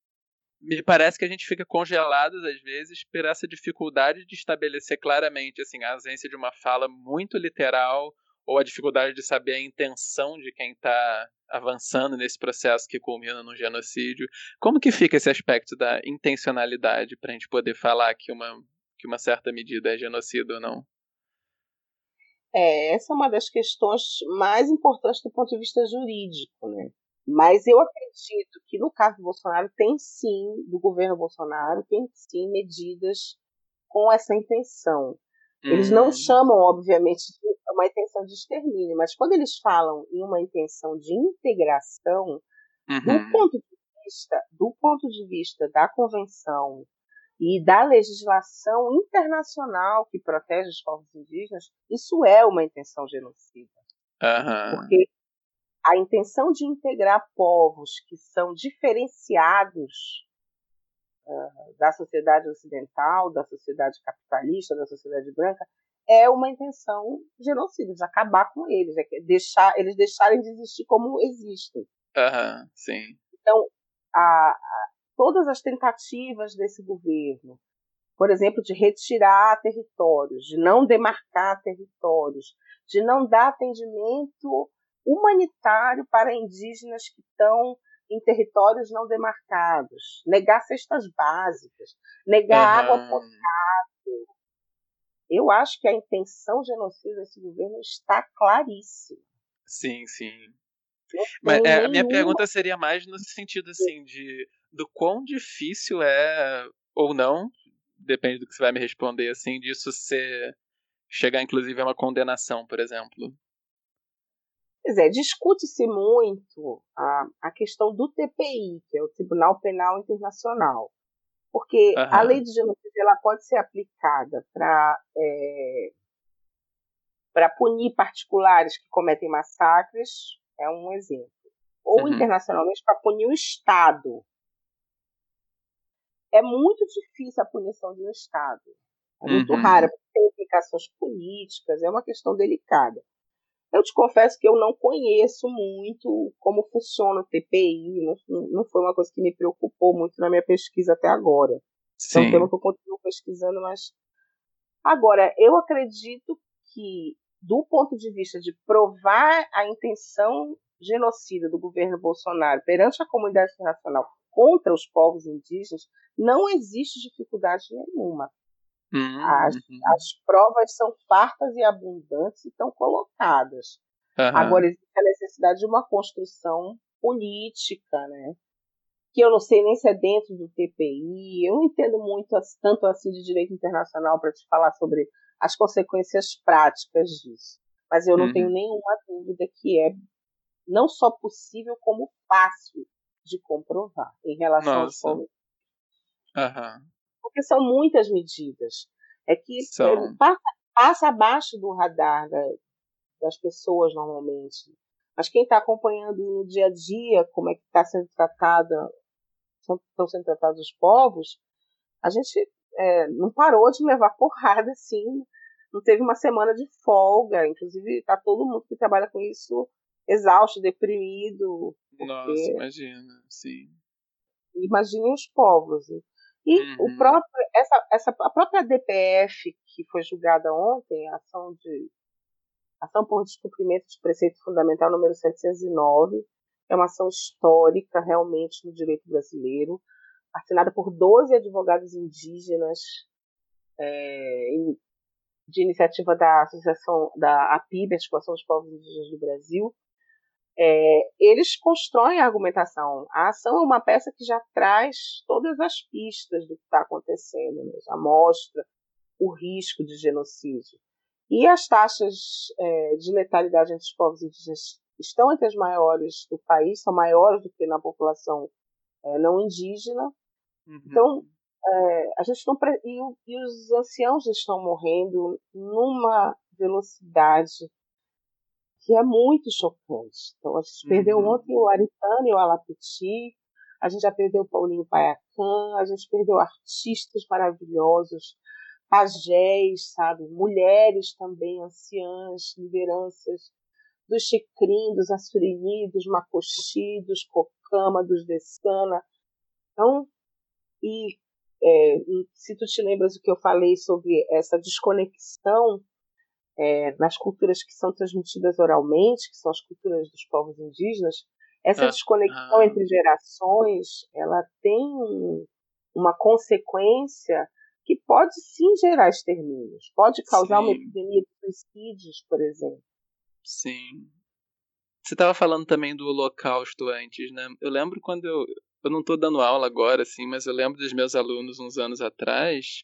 me parece que a gente fica congelado às vezes por essa dificuldade de estabelecer claramente assim a ausência de uma fala muito literal ou a dificuldade de saber a intenção de quem está avançando nesse processo que culmina no genocídio. Como que fica esse aspecto da intencionalidade para a gente poder falar que uma, que uma certa medida é genocídio ou não? É, essa é uma das questões mais importantes do ponto de vista jurídico, né? Mas eu acredito que no caso do Bolsonaro tem sim, do governo Bolsonaro, tem sim medidas com essa intenção. Eles não hum. chamam, obviamente, de uma intenção de extermínio, mas quando eles falam em uma intenção de integração, uhum. do ponto de vista, do ponto de vista da convenção e da legislação internacional que protege os povos indígenas, isso é uma intenção genocida. Uhum. Porque a intenção de integrar povos que são diferenciados da sociedade ocidental, da sociedade capitalista, da sociedade branca, é uma intenção genocida, de acabar com eles, é deixar, eles deixarem de existir como existem. Uhum, sim. Então, a, a, todas as tentativas desse governo, por exemplo, de retirar territórios, de não demarcar territórios, de não dar atendimento humanitário para indígenas que estão em territórios não demarcados, negar cestas básicas, negar uhum. água potável. Eu acho que a intenção genocida desse governo está claríssima. Sim, sim. Mas é, a minha pergunta seria mais no sentido assim de do quão difícil é ou não, depende do que você vai me responder assim, disso ser chegar inclusive a uma condenação, por exemplo. Pois é, discute-se muito a, a questão do TPI, que é o Tribunal Penal Internacional. Porque uhum. a lei de genocídio ela pode ser aplicada para é, para punir particulares que cometem massacres, é um exemplo. Ou uhum. internacionalmente para punir o Estado. É muito difícil a punição de um Estado. É muito uhum. rara, porque tem implicações políticas, é uma questão delicada. Eu te confesso que eu não conheço muito como funciona o TPI, não, não foi uma coisa que me preocupou muito na minha pesquisa até agora. Sim. É um tema que eu continuo pesquisando, mas. Agora, eu acredito que, do ponto de vista de provar a intenção genocida do governo Bolsonaro perante a comunidade internacional contra os povos indígenas, não existe dificuldade nenhuma. Uhum. As, as provas são fartas e abundantes e estão colocadas. Uhum. Agora, existe a necessidade de uma construção política, né? Que eu não sei nem se é dentro do TPI. Eu não entendo muito, tanto assim, de direito internacional para te falar sobre as consequências práticas disso. Mas eu não uhum. tenho nenhuma dúvida que é não só possível, como fácil de comprovar em relação Nossa. aos povos. Uhum porque são muitas medidas. É que são... passa, passa, abaixo do radar da, das pessoas normalmente. Mas quem está acompanhando no dia a dia como é que está sendo tratada, estão sendo tratados os povos, a gente é, não parou de levar porrada assim. Não teve uma semana de folga. Inclusive, está todo mundo que trabalha com isso exausto, deprimido. Porque... Nossa, imagina, sim. imaginem os povos. E uhum. o próprio, essa, essa, a própria DPF, que foi julgada ontem, a ação, de, ação por descumprimento de preceito fundamental número 709, é uma ação histórica realmente no direito brasileiro, assinada por 12 advogados indígenas é, de iniciativa da Associação da APIB, Articulação dos Povos Indígenas do Brasil, é, eles constroem a argumentação. A ação é uma peça que já traz todas as pistas do que está acontecendo, né? já mostra o risco de genocídio. E as taxas é, de letalidade entre os povos indígenas estão entre as maiores do país, são maiores do que na população é, não indígena. Uhum. Então, é, a gente não e, e, os anciãos estão morrendo numa velocidade que é muito chocante. Então, a gente uhum. perdeu ontem o Aritano e o Alapiti, a gente já perdeu o Paulinho Paiacan, a gente perdeu artistas maravilhosos, pajés, sabe, mulheres também, anciãs, lideranças dos Chicrim, dos Assurini, dos Macoxi, dos Cocama, dos Dessana. Então, e é, se tu te lembras o que eu falei sobre essa desconexão é, nas culturas que são transmitidas oralmente, que são as culturas dos povos indígenas, essa ah, desconexão ah. entre gerações, ela tem uma consequência que pode sim gerar extermínios, pode causar sim. uma epidemia de suicídios, por exemplo. Sim. Você estava falando também do Holocausto antes, né? Eu lembro quando eu, eu não estou dando aula agora, assim, mas eu lembro dos meus alunos uns anos atrás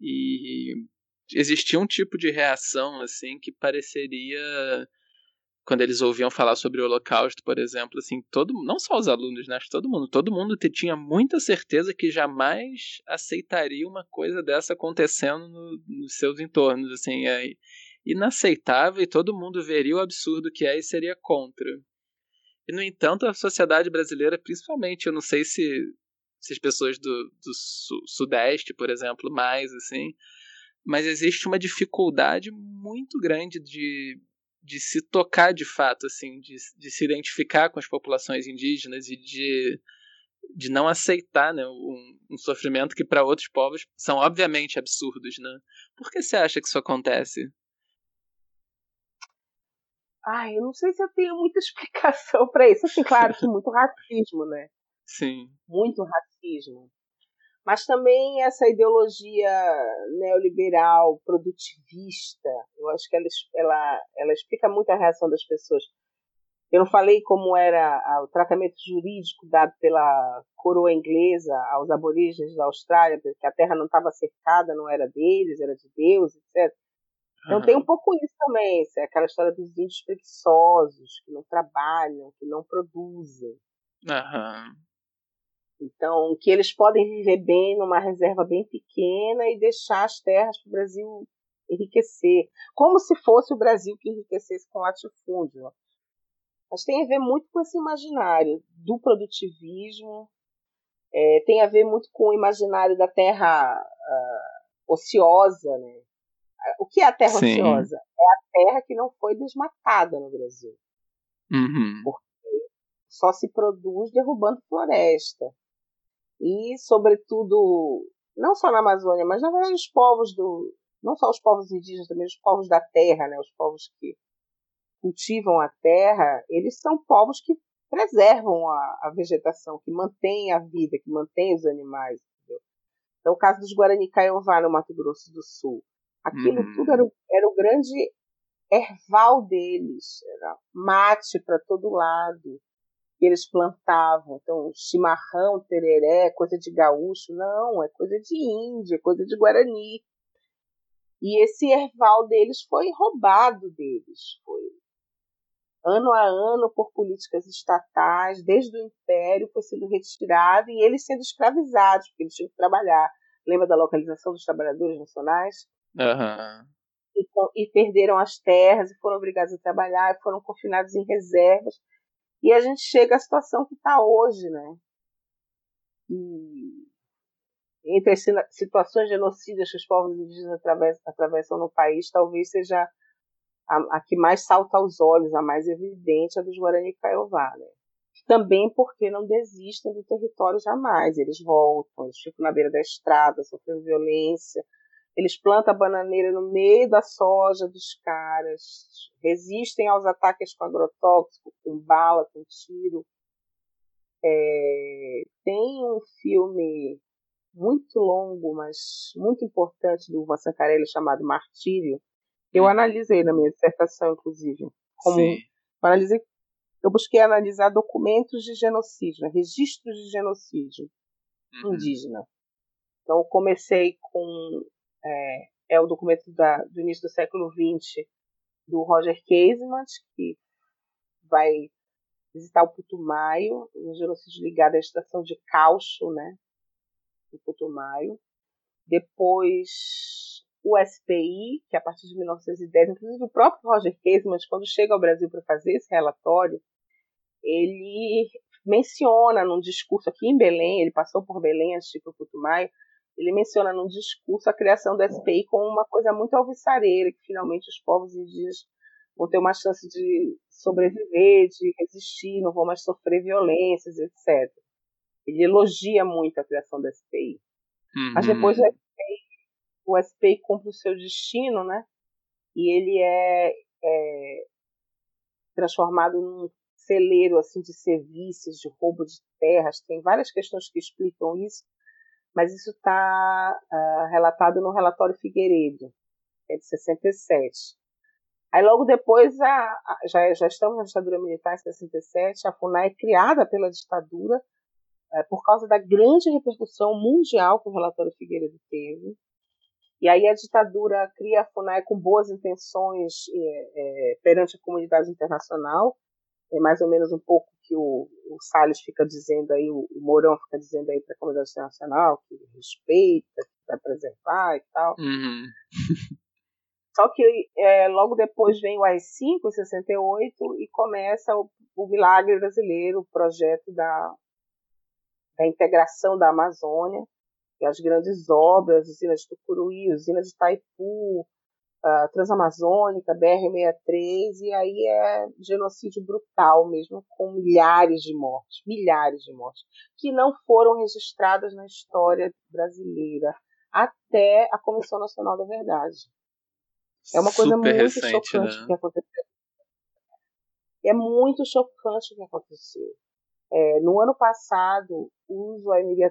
e existia um tipo de reação, assim, que pareceria quando eles ouviam falar sobre o Holocausto, por exemplo, assim, todo, não só os alunos, né, todo mundo, todo mundo tinha muita certeza que jamais aceitaria uma coisa dessa acontecendo no, nos seus entornos, assim, é inaceitável e todo mundo veria o absurdo que é e seria contra. E, no entanto, a sociedade brasileira, principalmente, eu não sei se, se as pessoas do, do su Sudeste, por exemplo, mais, assim, mas existe uma dificuldade muito grande de, de se tocar de fato, assim, de, de se identificar com as populações indígenas e de, de não aceitar né, um, um sofrimento que para outros povos são obviamente absurdos. Né? Por que você acha que isso acontece? Ai, eu não sei se eu tenho muita explicação para isso. Assim, claro que muito racismo, né? Sim. Muito racismo. Mas também essa ideologia neoliberal, produtivista, eu acho que ela, ela, ela explica muito a reação das pessoas. Eu não falei como era o tratamento jurídico dado pela coroa inglesa aos aborígenes da Austrália, porque a terra não estava cercada, não era deles, era de Deus, etc. Então uhum. tem um pouco isso também, é aquela história dos índios preguiçosos, que não trabalham, que não produzem. Uhum. Então, que eles podem viver bem numa reserva bem pequena e deixar as terras para o Brasil enriquecer. Como se fosse o Brasil que enriquecesse com latifúndio. Mas tem a ver muito com esse imaginário do produtivismo, é, tem a ver muito com o imaginário da terra uh, ociosa, né? O que é a terra Sim. ociosa? É a terra que não foi desmatada no Brasil. Uhum. Porque só se produz derrubando floresta. E, sobretudo, não só na Amazônia, mas na verdade os povos do. Não só os povos indígenas, também os povos da terra, né? os povos que cultivam a terra, eles são povos que preservam a, a vegetação, que mantêm a vida, que mantêm os animais. Entendeu? Então, o caso dos Guarani Kaiowá, no Mato Grosso do Sul. Aquilo uhum. tudo era, era o grande erval deles, era mate para todo lado que eles plantavam. Então, chimarrão, tereré, coisa de gaúcho, não, é coisa de índia, é coisa de guarani. E esse erval deles foi roubado deles, foi ano a ano por políticas estatais, desde o Império foi sendo retirado e eles sendo escravizados, porque eles tinham que trabalhar. Lembra da localização dos trabalhadores nacionais? Uhum. E, e, perderam as terras e foram obrigados a trabalhar e foram confinados em reservas. E a gente chega à situação que está hoje, né? E entre as situações genocídias que os povos indígenas atravessam, atravessam no país, talvez seja a, a, que mais salta aos olhos, a mais evidente, a dos Guarani Kaiowá, né? também porque não desistem do território jamais. Eles voltam, eles ficam na beira da estrada, sofrendo violência. Eles plantam a bananeira no meio da soja dos caras, resistem aos ataques com agrotóxico, com bala, com tiro. É, tem um filme muito longo, mas muito importante do Ivan Sancarelli chamado Martírio. Eu hum. analisei na minha dissertação, inclusive. Como, Sim. Eu analisei eu busquei analisar documentos de genocídio, né, registros de genocídio uhum. indígena. Então, comecei com é, é o documento da, do início do século XX do Roger Casement, que vai visitar o Putumayo, um genocídio ligado à estação de Caucho, né, do Putumayo. Depois o SPI, que a partir de 1910, inclusive o próprio Roger Casement, quando chega ao Brasil para fazer esse relatório, ele menciona num discurso aqui em Belém, ele passou por Belém antes de ir para o Putumayo, ele menciona num discurso a criação do SPI como uma coisa muito alvissareira, que finalmente os povos indígenas vão ter uma chance de sobreviver, de resistir, não vão mais sofrer violências, etc. Ele elogia muito a criação do SPI. Uhum. Mas depois o SPI, o SPI cumpre o seu destino, né? E ele é, é transformado num celeiro assim de serviços, de roubo de terras, tem várias questões que explicam isso, mas isso está uh, ah, relatado no relatório Figueiredo, é de 67. Aí logo depois, a, a, já, já estamos na ditadura militar em 67, a FUNAI é criada pela ditadura uh, por causa da grande repercussão mundial que o relatório Figueiredo teve. E aí a ditadura cria a FUNAI com boas intenções é, é, perante a comunidade internacional, é mais ou menos um pouco que o, o Salles fica dizendo aí, o, o Mourão fica dizendo aí para a comunidade internacional, que respeita, que vai preservar e tal. Uhum. Só que é, logo depois vem o AI-5, em 68, e começa o, o milagre brasileiro, o projeto da, da integração da Amazônia, e as grandes obras, usina de Tucuruí, usina de Itaipu, uh, Transamazônica, BR-63, e aí é genocídio brutal mesmo, com milhares de mortes, milhares de mortes, que não foram registradas na história brasileira até a Comissão Nacional da Verdade. É uma coisa Super muito recente, chocante né? que aconteceu. É muito chocante o que aconteceu. É, no ano passado, os Waimiri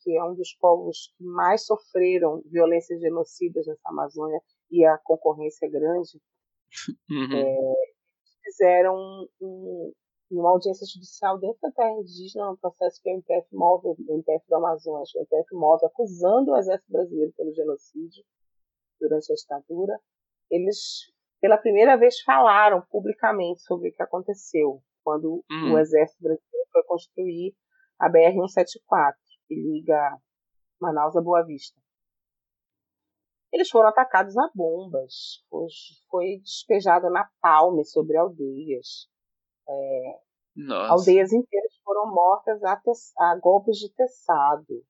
que é um dos povos que mais sofreram violências genocidas nessa Amazônia, e a concorrência é grande, uhum. é, fizeram um, uma audiência judicial dentro da terra indígena, no processo que o MPF move, o MPF do Amazonas, o MPF move, acusando o exército brasileiro pelo genocídio durante a ditadura. Eles, pela primeira vez, falaram publicamente sobre o que aconteceu quando uhum. o exército brasileiro foi construir a BR-174, que liga Manaus a Boa Vista. Eles foram atacados a bombas, foi, despejado na palme sobre aldeias. É, aldeias inteiras foram mortas a, a golpes de teçado.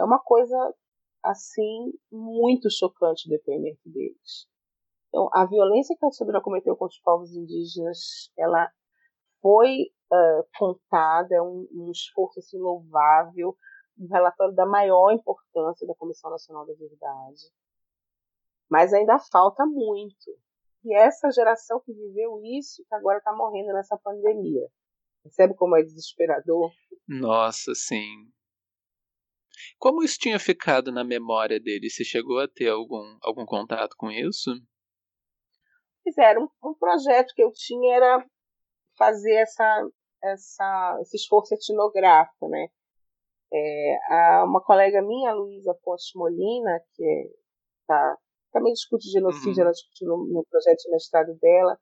É uma coisa assim muito chocante o depoimento deles. Então, a violência que a ditadura cometeu contra os povos indígenas, ela foi uh, contada, é um, um, esforço assim, louvável, um relatório da maior importância da Comissão Nacional da Verdade. Mas ainda falta muito. E essa geração que viveu isso, que agora está morrendo nessa pandemia. Percebe como é desesperador? Nossa, sim. Como isso tinha ficado na memória dele? Você chegou a ter algum, algum contato com isso? Fizeram um, um projeto que eu tinha era fazer essa, essa, esse esforço etnográfico, né? É, uma colega minha, Luísa Pontes Molina, que está também discute genocídio, uhum. ela discute no, no, projeto de mestrado dela,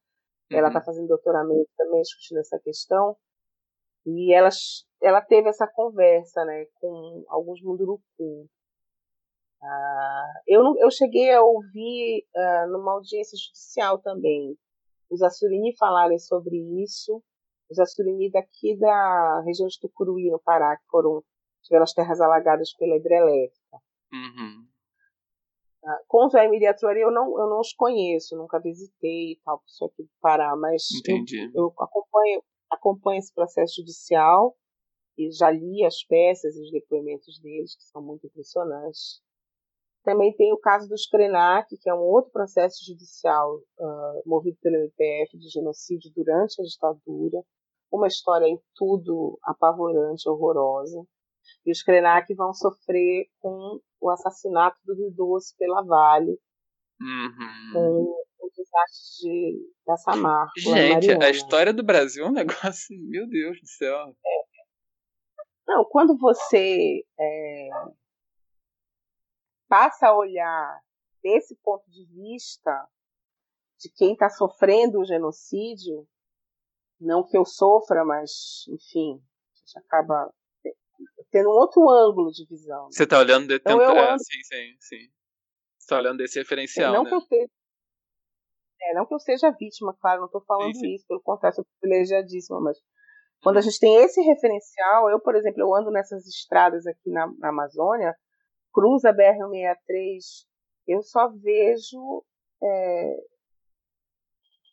uhum. ela está fazendo doutoramento também discutindo essa questão, e ela, ela teve essa conversa né, com alguns munduruku. Ah, eu, não, eu cheguei a ouvir ah, numa audiência judicial também os Assurini falarem sobre isso, os Assurini daqui da região de Tucuruí, no Pará, que foram, tiveram as terras alagadas pela hidrelétrica. Uhum. Ah, com Jaime Atuari eu não, eu não os conheço, nunca visitei e tal, sou aqui do Pará, mas eu, eu, acompanho, acompanho esse processo judicial e já li as peças e os depoimentos deles, que são muito impressionantes. Também tem o caso dos Krenak, que é um outro processo judicial uh, movido pelo MPF de genocídio durante a ditadura. Uma história em tudo apavorante, horrorosa. E os Krenak vão sofrer com o assassinato do Rio Doce pela Vale, uhum. com o desastre de, da Samarco. Gente, a história do Brasil é um negócio, meu Deus do céu. É. Não, quando você é, passa a olhar desse ponto de vista de quem está sofrendo o genocídio, não que eu sofra, mas, enfim, a gente acaba tendo um outro ângulo de visão. Né? Você está olhando de então, eu ando... sim, sim, sim. Você está olhando desse referencial, não né? Que eu seja... É, não que eu seja vítima, claro, não estou falando sim, sim. isso, pelo contrário, sou privilegiadíssima, mas quando a uhum. gente tem esse referencial, eu, por exemplo, eu ando nessas estradas aqui na, na Amazônia, cruza a BR-163, eu só vejo é,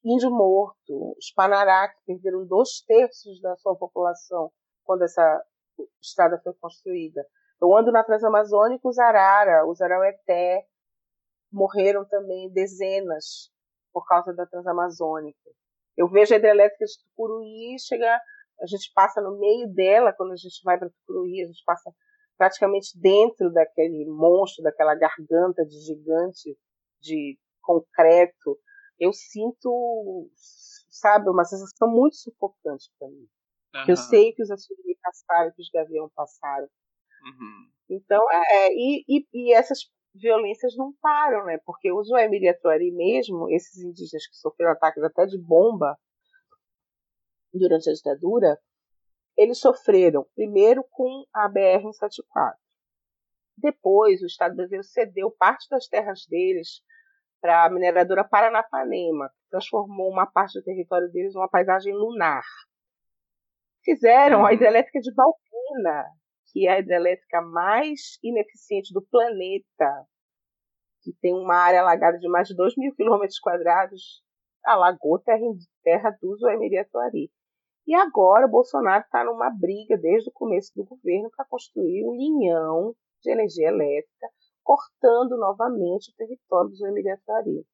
índio morto, os Panará, que perderam dois terços da sua população quando essa estrada foi construída. Eu ando na Transamazônica, os Arara, os Araueté, morreram também dezenas por causa da Transamazônica. Eu vejo a hidrelétrica de Tucuruí a gente passa no meio dela, quando a gente vai para Tucuruí, a gente passa praticamente dentro daquele monstro, daquela garganta de gigante de concreto, eu sinto, sabe, uma sensação muito sufocante para mim. Uhum. Eu sei que os Açuri passaram, que os Gavião passaram. Uhum. Então, é, e, e, e, essas violências não param, né? Porque os Atuari mesmo, esses indígenas que sofreram ataques até de bomba durante a ditadura, eles sofreram primeiro com a BR-174. Depois, o Estado brasileiro cedeu parte das terras deles para a mineradora Paranapanema, que transformou uma parte do território deles numa paisagem lunar. Fizeram a uhum. hidrelétrica de Balpina, que é a hidrelétrica mais ineficiente do planeta, que tem uma área alagada de mais de 2 mil quilômetros quadrados, alagou terra, terra do Zoemiri-Atuari. E agora o Bolsonaro está numa briga desde o começo do governo para construir um linhão de energia elétrica, cortando novamente o território do Emiratário.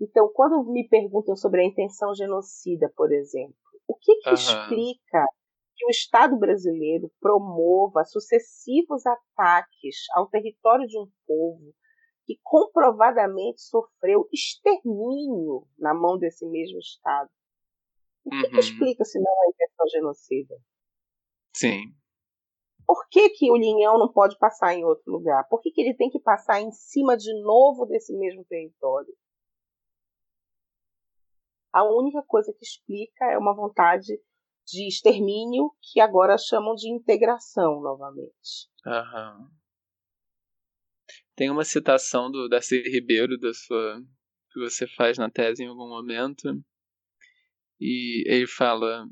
Então, quando me perguntam sobre a intenção genocida, por exemplo, o que, que uhum. explica que o Estado brasileiro promova sucessivos ataques ao território de um povo que comprovadamente sofreu extermínio na mão desse mesmo Estado? O que, uhum. que explica se não a intenção genocida? Sim. Por que, que o linhão não pode passar em outro lugar? Por que, que ele tem que passar em cima de novo desse mesmo território? A única coisa que explica é uma vontade de extermínio que agora chamam de integração novamente. Aham. Tem uma citação do Darcy Ribeiro da sua que você faz na tese em algum momento e ele fala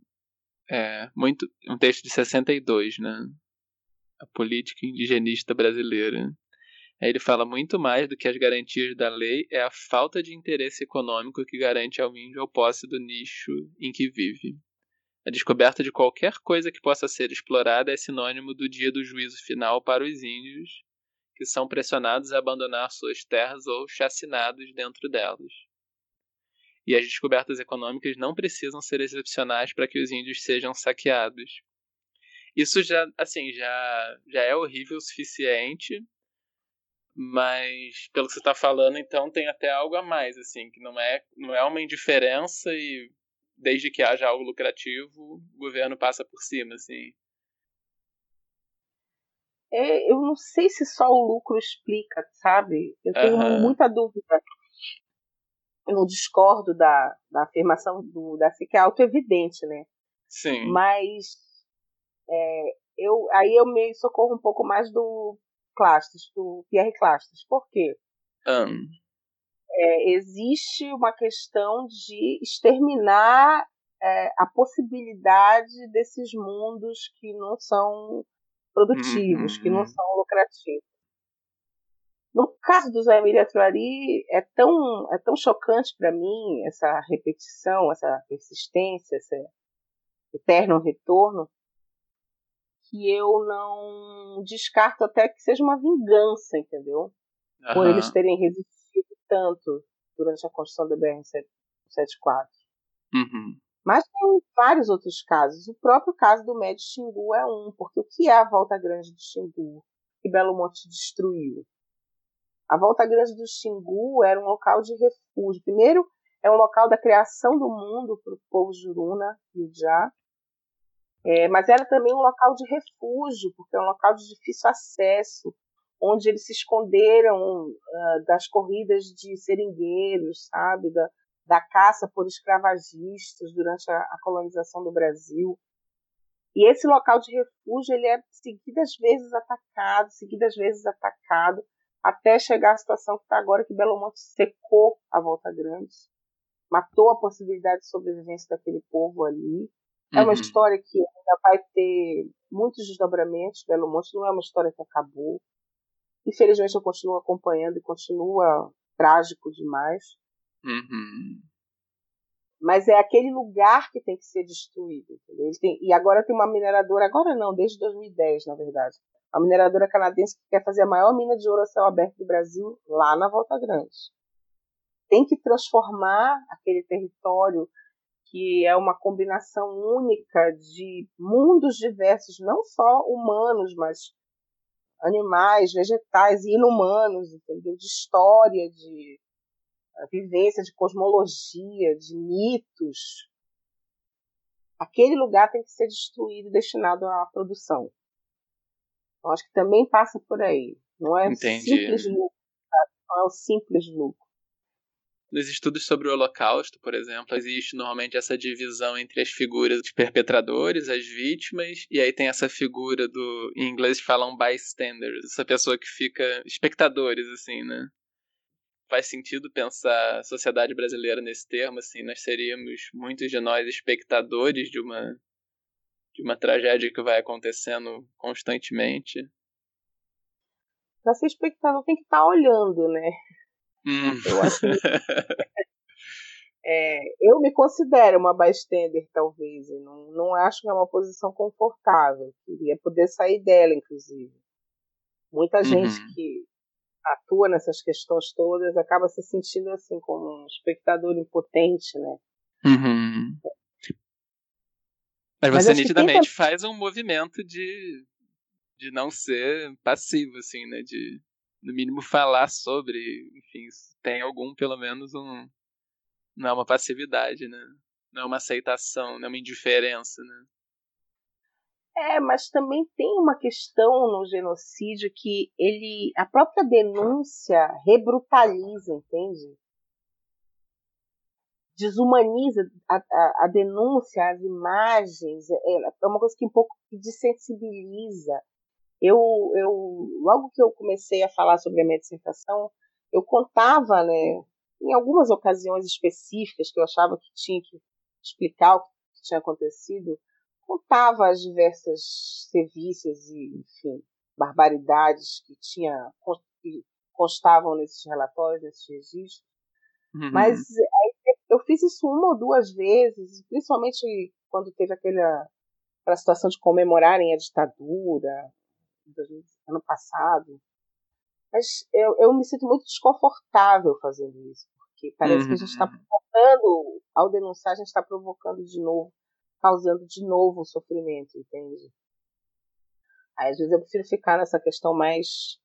é, muito um texto de 62, né? A política indigenista brasileira. Ele fala muito mais do que as garantias da lei é a falta de interesse econômico que garante ao índio a posse do nicho em que vive. A descoberta de qualquer coisa que possa ser explorada é sinônimo do dia do juízo final para os índios, que são pressionados a abandonar suas terras ou chacinados dentro delas e as descobertas econômicas não precisam ser excepcionais para que os índios sejam saqueados. Isso já, assim, já, já é horrível o suficiente, mas pelo que você está falando, então tem até algo a mais, assim, que não é, não é uma indiferença e desde que haja algo lucrativo, o governo passa por cima, assim. É, eu não sei se só o lucro explica, sabe? Eu tenho uhum. muita dúvida eu não discordo da, da afirmação do Darcy, que é auto-evidente, né? Sim. Mas é, eu, aí eu me socorro um pouco mais do Clastres, do Pierre Clastres. Por quê? Um. É, existe uma questão de exterminar é, a possibilidade desses mundos que não são produtivos, uhum. que não uhum. são lucrativos. No caso do Zé Miriam Truari, é tão, é tão chocante para mim essa repetição, essa persistência, essa, eterno retorno, que eu não descarto até que seja uma vingança, entendeu? Uhum. Por eles terem resistido tanto durante a construção da BR-174. Uhum. Mas tem vários outros casos. O próprio caso do Médio Xingu é um, porque o que é a Volta Grande do Xingu que Belo Monte destruiu? A Volta Grande do Xingu era um local de refúgio. Primeiro, é um local da criação do mundo para o povo Juruna e Ujá. É, mas era também um local de refúgio, porque é um local de difícil acesso, onde eles se esconderam uh, das corridas de seringueiros, sabe, da, da caça por escravagistas durante a, a, colonização do Brasil. E esse local de refúgio ele é seguidas vezes atacado, seguidas vezes atacado, até chegar à situação que está agora que Belo Monte secou a Volta Grande, matou a possibilidade de sobrevivência daquele povo ali. É uma uhum. história que ainda vai ter muitos desdobramentos. Belo Monte não é uma história que acabou. Infelizmente eu continuo acompanhando e continua trágico demais. Uhum. Mas é aquele lugar que tem que ser destruído. Tem, e agora tem uma mineradora, agora não, desde 2010, na verdade. A mineradora canadense que quer fazer a maior mina de ouro a céu aberto do Brasil lá na Volta Grande. Tem que transformar aquele território que é uma combinação única de mundos diversos, não só humanos, mas animais, vegetais e inumanos, entendeu? De história, de vivência, de cosmologia, de mitos. Aquele lugar tem que ser destruído destinado à produção. Eu acho que também passa por aí. Não é Entendi. simples lucro, não é o simples lucro. Nos estudos sobre o Holocausto, por exemplo, existe normalmente essa divisão entre as figuras dos perpetradores, as vítimas, e aí tem essa figura do. Em inglês falam bystanders, essa pessoa que fica. espectadores, assim, né? Faz sentido pensar a sociedade brasileira nesse termo, assim, nós seríamos, muitos de nós, espectadores de uma. De uma tragédia que vai acontecendo constantemente. Pra ser espectador tem que estar tá olhando, né? Hum. Eu acho é, eu me considero uma bystander, talvez, e não, não acho que é uma posição confortável. Queria poder sair dela, inclusive. Muita uhum. gente que atua nessas questões todas acaba se sentindo assim como um espectador impotente, né? Uhum. Mas você Mas nitidamente que... faz um movimento de, de não ser passivo, assim, né? De no mínimo falar sobre, enfim, tem algum, pelo menos, um. Não é uma passividade, né? Não é uma aceitação, não é uma indiferença, né? É, mas também tem uma questão no genocídio que ele, a própria denúncia rebrutaliza, entende? Desumaniza a, a, a denúncia, as imagens, é, é uma coisa que um pouco desensibiliza eu, eu, logo que eu comecei a falar sobre a minha dissertação, eu contava, né, em algumas ocasiões específicas que eu achava que tinha que explicar o que tinha acontecido, contava as diversas serviços e, enfim, barbaridades que tinha que constavam nesses relatórios, nesses registros. Uhum. Mas eu fiz isso uma ou duas vezes, principalmente quando teve aquela, aquela situação de comemorarem a ditadura, ano passado. Mas eu, eu me sinto muito desconfortável fazendo isso, porque parece uhum. que a gente está uhum. provocando, ao denunciar, a gente está provocando de novo, causando de novo um sofrimento, entende? Aí, às vezes eu prefiro ficar nessa questão mais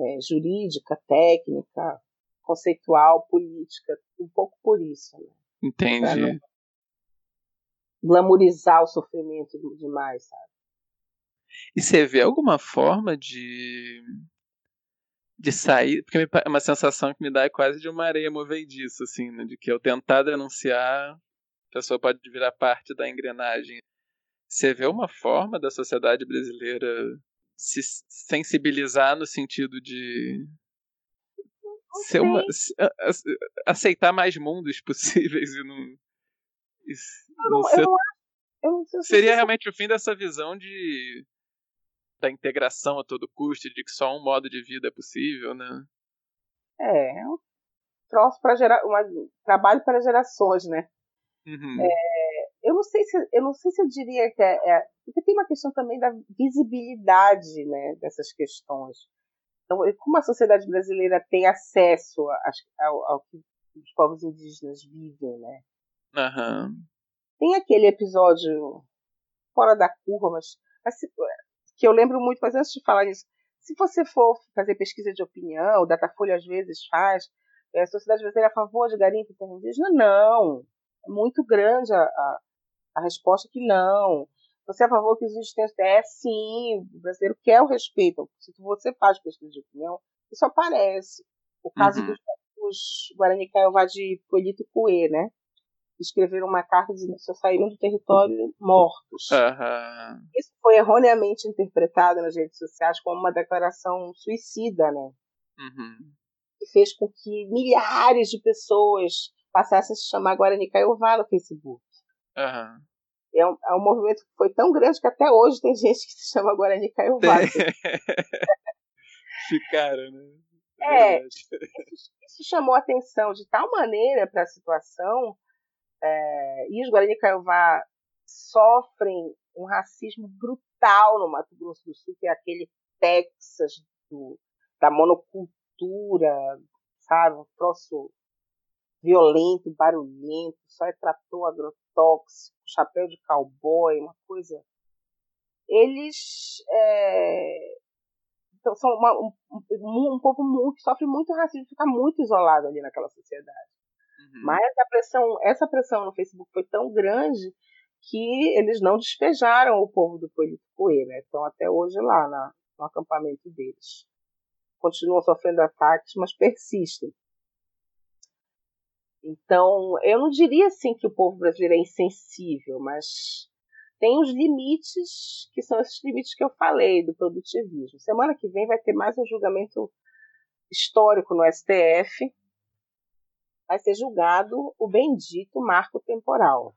é, jurídica, técnica, conceitual, política, um pouco por isso. Né? Entendi. Glamorizar o sofrimento demais, sabe? E você vê alguma forma de de sair, porque é uma sensação que me dá é quase de uma areia movediça, assim, né? De que eu tentar denunciar, a pessoa pode virar parte da engrenagem. Você vê uma forma da sociedade brasileira se sensibilizar no sentido de ser uma, aceitar mais mundos possíveis e não, e não, não ser, eu não, eu seria realmente o fim dessa visão de da integração a todo custo, de que só um modo de vida é possível, né? É, é um troço para gerar, um trabalho para gerações, né? Uhum. É, eu não não sei se eu não sei se eu diria que é, é, porque tem uma questão também da visibilidade, né, dessas questões. Então, como a sociedade brasileira tem acesso ao, ao que os povos indígenas vivem, né? Uhum. Tem aquele episódio fora da curva, mas, mas que eu lembro muito, mas antes de falar nisso, se você for fazer pesquisa de opinião, o Datafolha às vezes faz, é, a sociedade brasileira é a favor de garimpo terra indígena? Não. É muito grande a, a, a resposta que não. Você é a favor que os índios tenham... É sim, o brasileiro quer o respeito. Se você faz pesquisa de opinião, isso aparece. O caso uhum. dos, dos Guarani Kaiowá de Polito Cuê, né? escreveram uma carta dizendo que só saíram do território mortos. Uhum. Isso foi erroneamente interpretado nas redes sociais como uma declaração suicida, né? Uhum. E fez com que milhares de pessoas passassem a se chamar Guarani Caiová no Facebook. Uhum. É, um, é um movimento que foi tão grande que até hoje tem gente que se chama Guarani Caiová. Ficaram, né? É, é isso, isso, chamou atenção de tal maneira para a situação é, e os Guarani Caiová sofrem um racismo brutal no Mato Grosso do Sul, que é aquele Texas do, da monocultura, sabe? Um troço violento, barulhento, só é trator agrotóxico, chapéu de cowboy, uma coisa. Eles é, então, são uma, um, um, um povo que sofre muito racismo, fica muito isolado ali naquela sociedade. Uhum. Mas a pressão, essa pressão no Facebook foi tão grande que eles não despejaram o povo do Policoe, né? Estão até hoje lá na, no acampamento deles. Continuam sofrendo ataques, mas persistem. Então, eu não diria assim que o povo brasileiro é insensível, mas tem os limites, que são esses limites que eu falei do produtivismo. Semana que vem vai ter mais um julgamento histórico no STF, vai ser julgado o bendito marco temporal,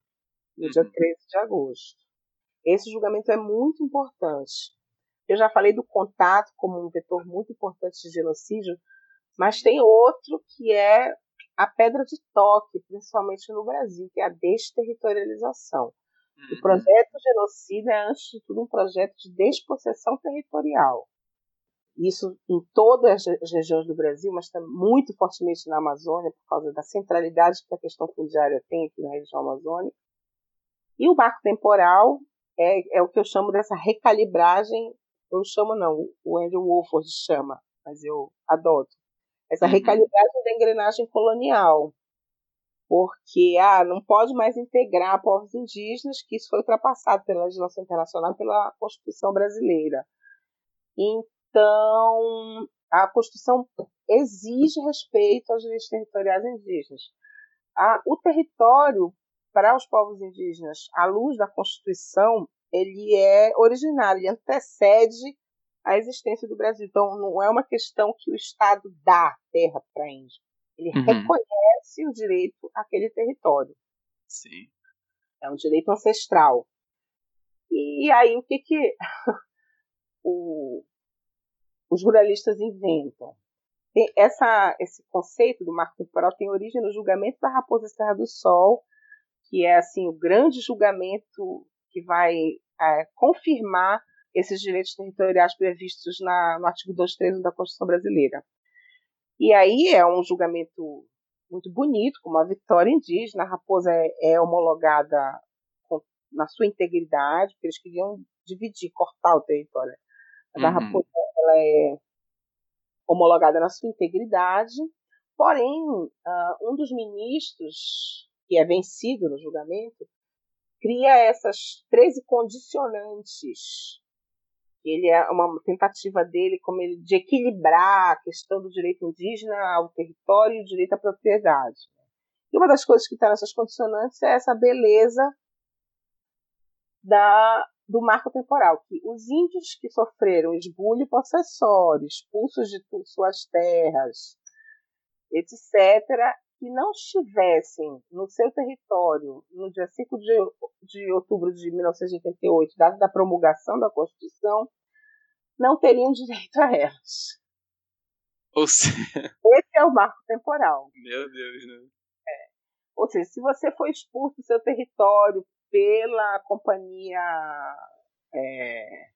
no dia 13 uhum. de agosto. Esse julgamento é muito importante. Eu já falei do contato como um vetor muito importante de genocídio, mas tem outro que é a pedra de toque, principalmente no Brasil, que é a desterritorialização. O uhum. projeto genocida é, antes de tudo, um projeto de despossessão territorial isso em todas as regiões do Brasil, mas também muito fortemente na Amazônia, por causa da centralidade que a questão fundiária tem aqui na região amazônica. E o marco temporal é, é o que eu chamo dessa recalibragem, eu chamo não, o Andrew Wolford chama, mas eu adoto, essa uhum. recalibragem da engrenagem colonial, porque ah, não pode mais integrar povos indígenas, que isso foi ultrapassado pela legislação internacional pela Constituição brasileira. Então, a Constituição exige respeito aos direitos territoriais indígenas. A, o território para os povos indígenas, à luz da Constituição, ele é originário, ele antecede a existência do Brasil. Então, não é uma questão que o Estado dá terra para índio. Ele uhum. reconhece o direito àquele território. Sim. É um direito ancestral. E aí, o que que o, os ruralistas inventam. Tem essa, esse conceito do marco temporal tem origem no julgamento da Raposa Serra do Sol, que é assim o grande julgamento que vai é, confirmar esses direitos territoriais previstos na, no artigo 231 da Constituição Brasileira. E aí é um julgamento muito bonito, com uma vitória indígena. A raposa é, é homologada com, na sua integridade, porque eles queriam dividir, cortar o território. A da uhum. raposa ela é homologada na sua integridade, porém, uh, um dos ministros, que é vencido no julgamento, cria essas 13 condicionantes. Ele é uma tentativa dele como ele, de equilibrar a questão do direito indígena ao território e o direito à propriedade. E uma das coisas que está nessas condicionantes é essa beleza da do marco temporal, que os índios que sofreram esbulho possessório, expulsos de suas terras, etc., que não estivessem no seu território no dia 5 de, de outubro de 1988, data da promulgação da Constituição, não teriam direito a elas. Ou seja... Esse é o marco temporal. Meu Deus, né? É. Ou seja, se você foi expulso do seu território pela companhia é,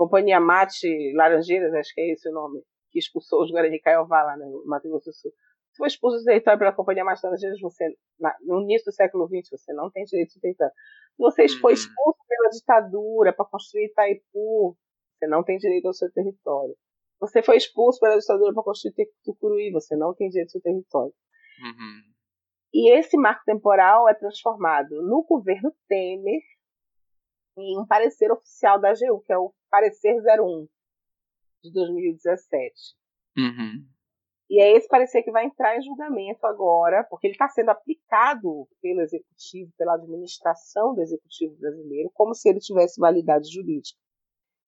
Companhia Mate Laranjeiras, acho que é esse o nome, que expulsou os Guarani Caiová lá no Mato Grosso do Sul. Foi expulso do território pela Companhia Mate Laranjeiras, você, na, no início do século XX, você não tem direito de território. Você foi uhum. expulso pela ditadura para construir Itaipu, você não tem direito ao seu território. Você foi expulso pela ditadura para construir Tucuruí, você não tem direito ao seu território. Uhum. E esse marco temporal é transformado no governo Temer em um parecer oficial da AGU, que é o parecer 01 de 2017. Uhum. E é esse parecer que vai entrar em julgamento agora, porque ele está sendo aplicado pelo executivo, pela administração do executivo brasileiro, como se ele tivesse validade jurídica.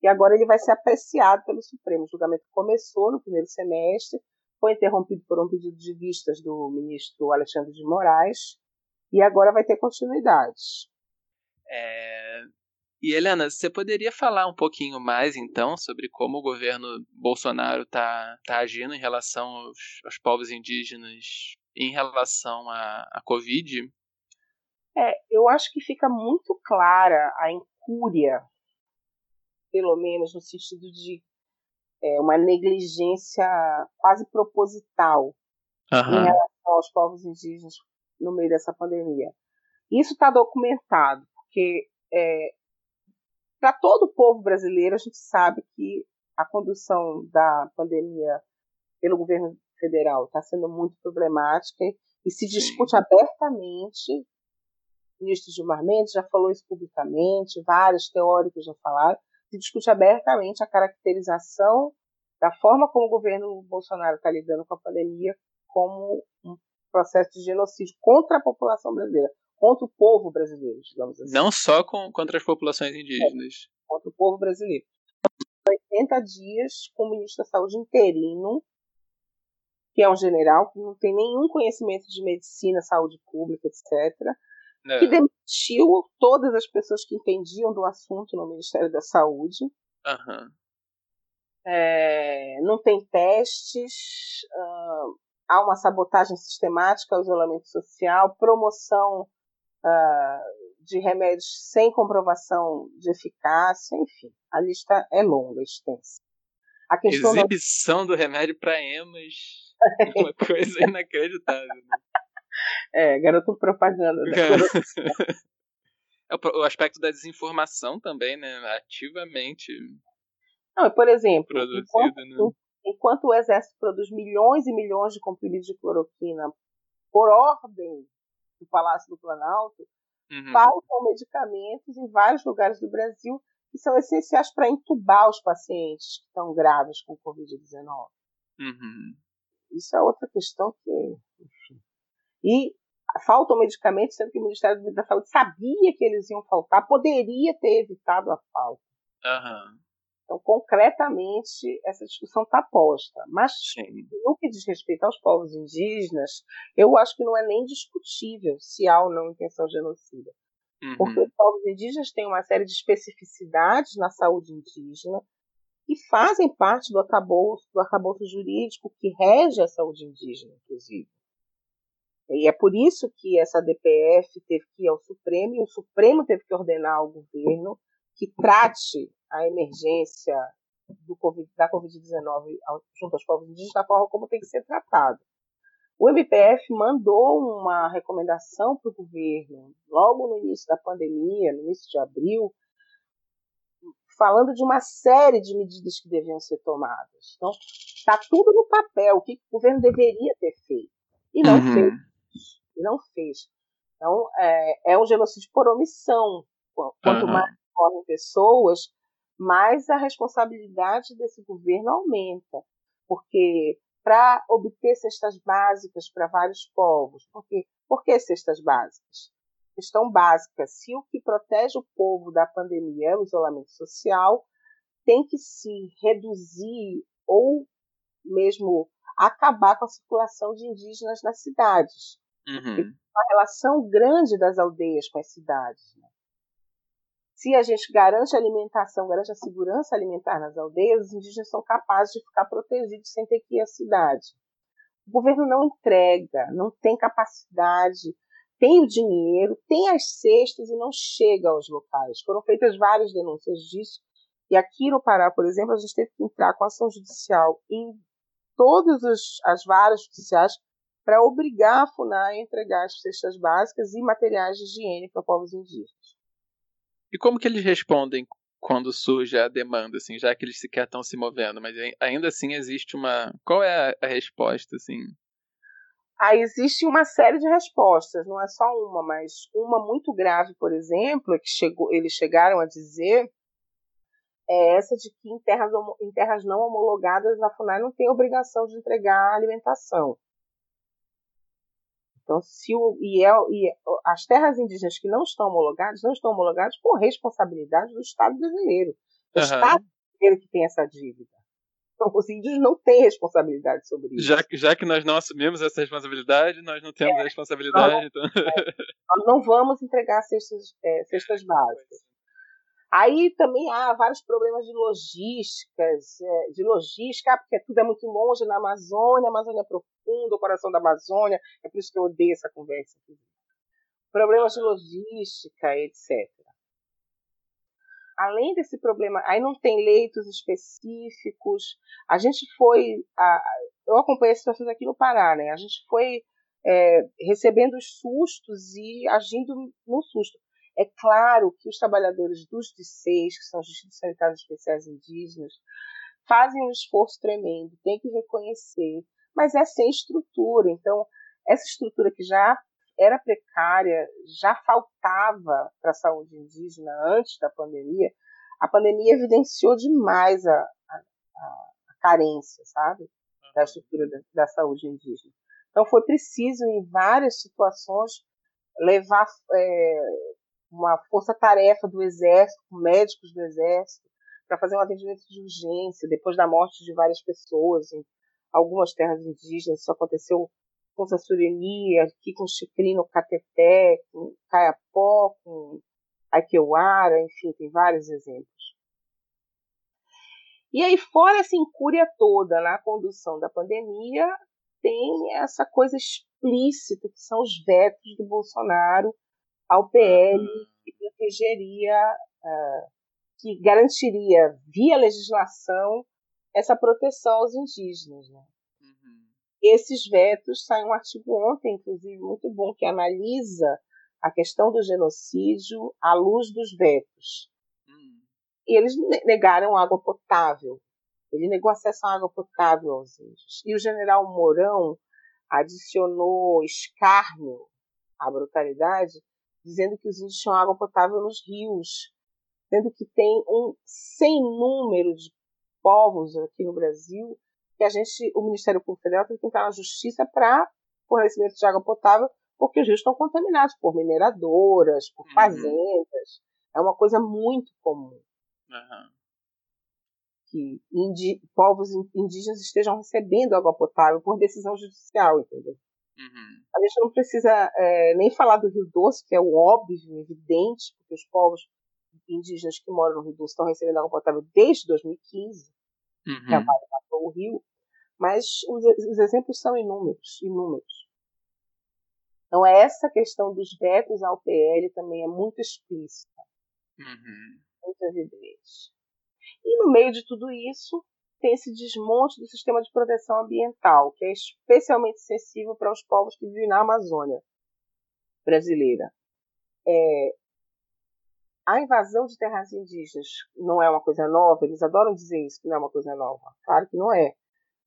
E agora ele vai ser apreciado pelo Supremo. O julgamento começou no primeiro semestre, foi interrompido por um pedido de vistas do ministro Alexandre de Moraes, e agora vai ter continuidade. É, e Helena, você poderia falar um pouquinho mais então sobre como o governo Bolsonaro está tá agindo em relação aos, aos, povos indígenas em relação à, à Covid? É, eu acho que fica muito clara a incúria, pelo menos no sentido de é, uma negligência quase proposital uhum. em relação aos povos indígenas no meio dessa pandemia. Isso está documentado, porque é, para todo o povo brasileiro, a gente sabe que a condução da pandemia pelo governo federal está sendo muito problemática e se discute abertamente. O ministro Gilmar Mendes já falou isso publicamente, vários teóricos já falaram. Se discute abertamente a caracterização da forma como o governo Bolsonaro está lidando com a pandemia como um processo de genocídio contra a população brasileira contra o povo brasileiro, digamos assim. Não só com, contra as populações indígenas. É, contra o povo brasileiro. 80 dias com o ministro da Saúde interino, que é um general que não tem nenhum conhecimento de medicina, saúde pública, etc., é. que demitiu todas as pessoas que entendiam do assunto no Ministério da Saúde. Uhum. É, não tem testes, há uma sabotagem sistemática ao isolamento social, promoção uh, de remédios sem comprovação de eficácia, enfim, a lista é longa, extensa. A questão Exibição da... do remédio para emas é uma coisa inacreditável. Né? É, garoto propaganda. é o aspecto da desinformação também, né? Ativamente. Não, por exemplo, enquanto, né? enquanto o exército produz milhões e milhões de comprimidos de cloroquina por ordem do Palácio do Planalto, uhum. faltam medicamentos em vários lugares do Brasil que são essenciais para entubar os pacientes que estão graves com Covid-19. Uhum. Isso é outra questão que. Enfim. E faltam medicamentos, sendo que o Ministério da Saúde sabia que eles iam faltar, poderia ter evitado a falta. Uhum. Então, concretamente, essa discussão está posta. Mas, Sim. no que diz respeito aos povos indígenas, eu acho que não é nem discutível se há ou não intenção genocida. Uhum. Porque os povos indígenas têm uma série de especificidades na saúde indígena que fazem parte do arcabouço, do arcabouço jurídico que rege a saúde indígena, inclusive. E é por isso que essa DPF teve que ir ao Supremo, e o Supremo teve que ordenar ao governo que trate a emergência do COVID, da Covid-19 junto aos povos indígenas da forma como tem que ser tratado. O MPF mandou uma recomendação para o governo, logo no início da pandemia, no início de abril, falando de uma série de medidas que deviam ser tomadas. Então, está tudo no papel, o que o governo deveria ter feito. E não uhum. fez. E não fez. Então, é, é um genocídio por omissão. Quanto uhum. mais morrem pessoas, mais a responsabilidade desse governo aumenta. Porque para obter cestas básicas para vários povos, porque, por que cestas básicas? Questão básica: se o que protege o povo da pandemia é o isolamento social, tem que se reduzir ou mesmo acabar com a circulação de indígenas nas cidades. Uhum. Tem uma relação grande das aldeias com as cidades. Né? Se a gente garante a alimentação, garante a segurança alimentar nas aldeias, os indígenas são capazes de ficar protegidos sem ter que ir à cidade. O governo não entrega, não tem capacidade, tem o dinheiro, tem as cestas e não chega aos locais. Foram feitas várias denúncias disso. E aqui no Pará, por exemplo, a gente teve que entrar com ação judicial em todas as varas judiciais para obrigar a FUNAI a entregar as cestas básicas e materiais de higiene para povos indígenas. E como que eles respondem quando surge a demanda, assim, já que eles sequer estão se movendo? Mas ainda assim existe uma... Qual é a resposta, assim? Aí existe uma série de respostas, não é só uma, mas uma muito grave, por exemplo, que chegou, eles chegaram a dizer é essa de que em terras, em terras não homologadas a FUNAI não tem obrigação de entregar alimentação. Então, se o, e, é, e as terras indígenas que não estão homologadas, não estão homologadas por responsabilidade do Estado brasileiro. O uhum. Estado brasileiro que tem essa dívida. Então, os índios não têm responsabilidade sobre isso. Já, já que nós não assumimos essa responsabilidade, nós não temos é, responsabilidade. Nós, então... é, nós não vamos entregar cestas, é, cestas básicas. Aí também há vários problemas de logísticas, é, de logística, porque tudo é muito longe na Amazônia, Amazônia é profunda, o coração da Amazônia, é por isso que eu odeio essa conversa. Problemas de logística, etc. Além desse problema, aí não tem leitos específicos. A gente foi, a, eu acompanhei as situações aqui no Pará, né? A gente foi é, recebendo os sustos e agindo no susto. É claro que os trabalhadores dos DICEIs, que são os Distritos Sanitários Especiais Indígenas, fazem um esforço tremendo, tem que reconhecer, mas é sem estrutura. Então, essa estrutura que já era precária, já faltava para a saúde indígena antes da pandemia, a pandemia evidenciou demais a, a, a carência, sabe, da estrutura da, da saúde indígena. Então, foi preciso, em várias situações, levar é, uma força-tarefa do Exército, médicos do Exército, para fazer um atendimento de urgência depois da morte de várias pessoas em algumas terras indígenas. Isso aconteceu com Sassureni, aqui com Chicri no Cateté, com Caiapó, com Aikeuara, enfim, tem vários exemplos. E aí, fora essa incúria toda na condução da pandemia, tem essa coisa explícita que são os vetos do Bolsonaro ao PL que protegeria, uh, que garantiria via legislação essa proteção aos indígenas. Né? Uhum. Esses vetos, saiu um artigo ontem, inclusive, muito bom, que analisa a questão do genocídio à luz dos vetos. Uhum. E eles negaram água potável. Ele negou acesso à água potável aos índios. E o general Mourão adicionou escárnio à brutalidade dizendo que os índios tinham água potável nos rios, sendo que tem um sem número de povos aqui no Brasil que a gente, o Ministério Público Federal tem que entrar na justiça para fornecimento de água potável, porque os rios estão contaminados por mineradoras, por uhum. fazendas. É uma coisa muito comum. Uhum. Que indi povos indígenas estejam recebendo água potável por decisão judicial, entendeu? Uhum. A gente não precisa é, nem falar do Rio Doce, que é o óbvio, evidente, porque os povos indígenas que moram no Rio Doce estão recebendo água potável desde 2015, uhum. que a Vale matou o rio, mas os, os, exemplos são inúmeros, inúmeros. Então essa questão dos vetos ao PL também é muito explícita, uhum. muito evidente. E no meio de tudo isso, tem esse desmonte do sistema de proteção ambiental, que é especialmente sensível para os povos que vivem na Amazônia brasileira. É, a invasão de terras indígenas não é uma coisa nova, eles adoram dizer isso, que não é uma coisa nova. Claro que não é.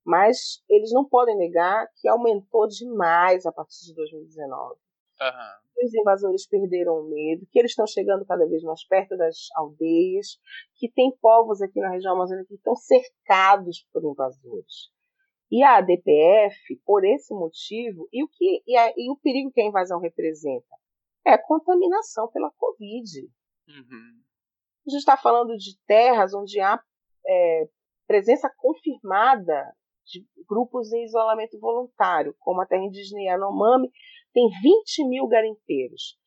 Mas eles não podem negar que aumentou demais a partir de 2019. Uhum. Os invasores perderam o medo, que eles estão chegando cada vez mais perto das aldeias, que tem povos aqui na região amazônica que estão cercados por invasores. E a ADPF, por esse motivo, e o, que, e, a, e o perigo que a invasão representa? É a contaminação pela Covid. Uhum. A gente está falando de terras onde há é, presença confirmada de grupos em isolamento voluntário, como a terra indígena Yanomami, tem 20 mil garimpeiros.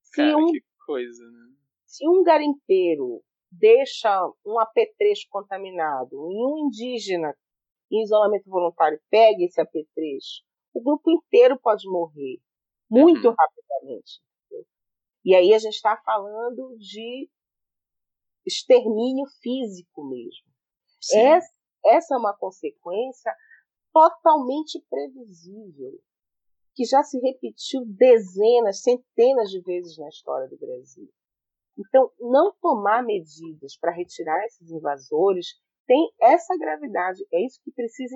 Se Cara, um, que coisa, né? Se um garimpeiro deixa um apetrecho contaminado e um indígena em isolamento voluntário pega esse apetrecho, o grupo inteiro pode morrer. muito uhum. rapidamente. Entendeu? E aí a gente está falando de extermínio físico mesmo. Essa, essa é uma consequência totalmente previsível, que já se repetiu dezenas, centenas de vezes na história do Brasil. Então, não tomar medidas para retirar esses invasores tem essa gravidade. É isso que precisa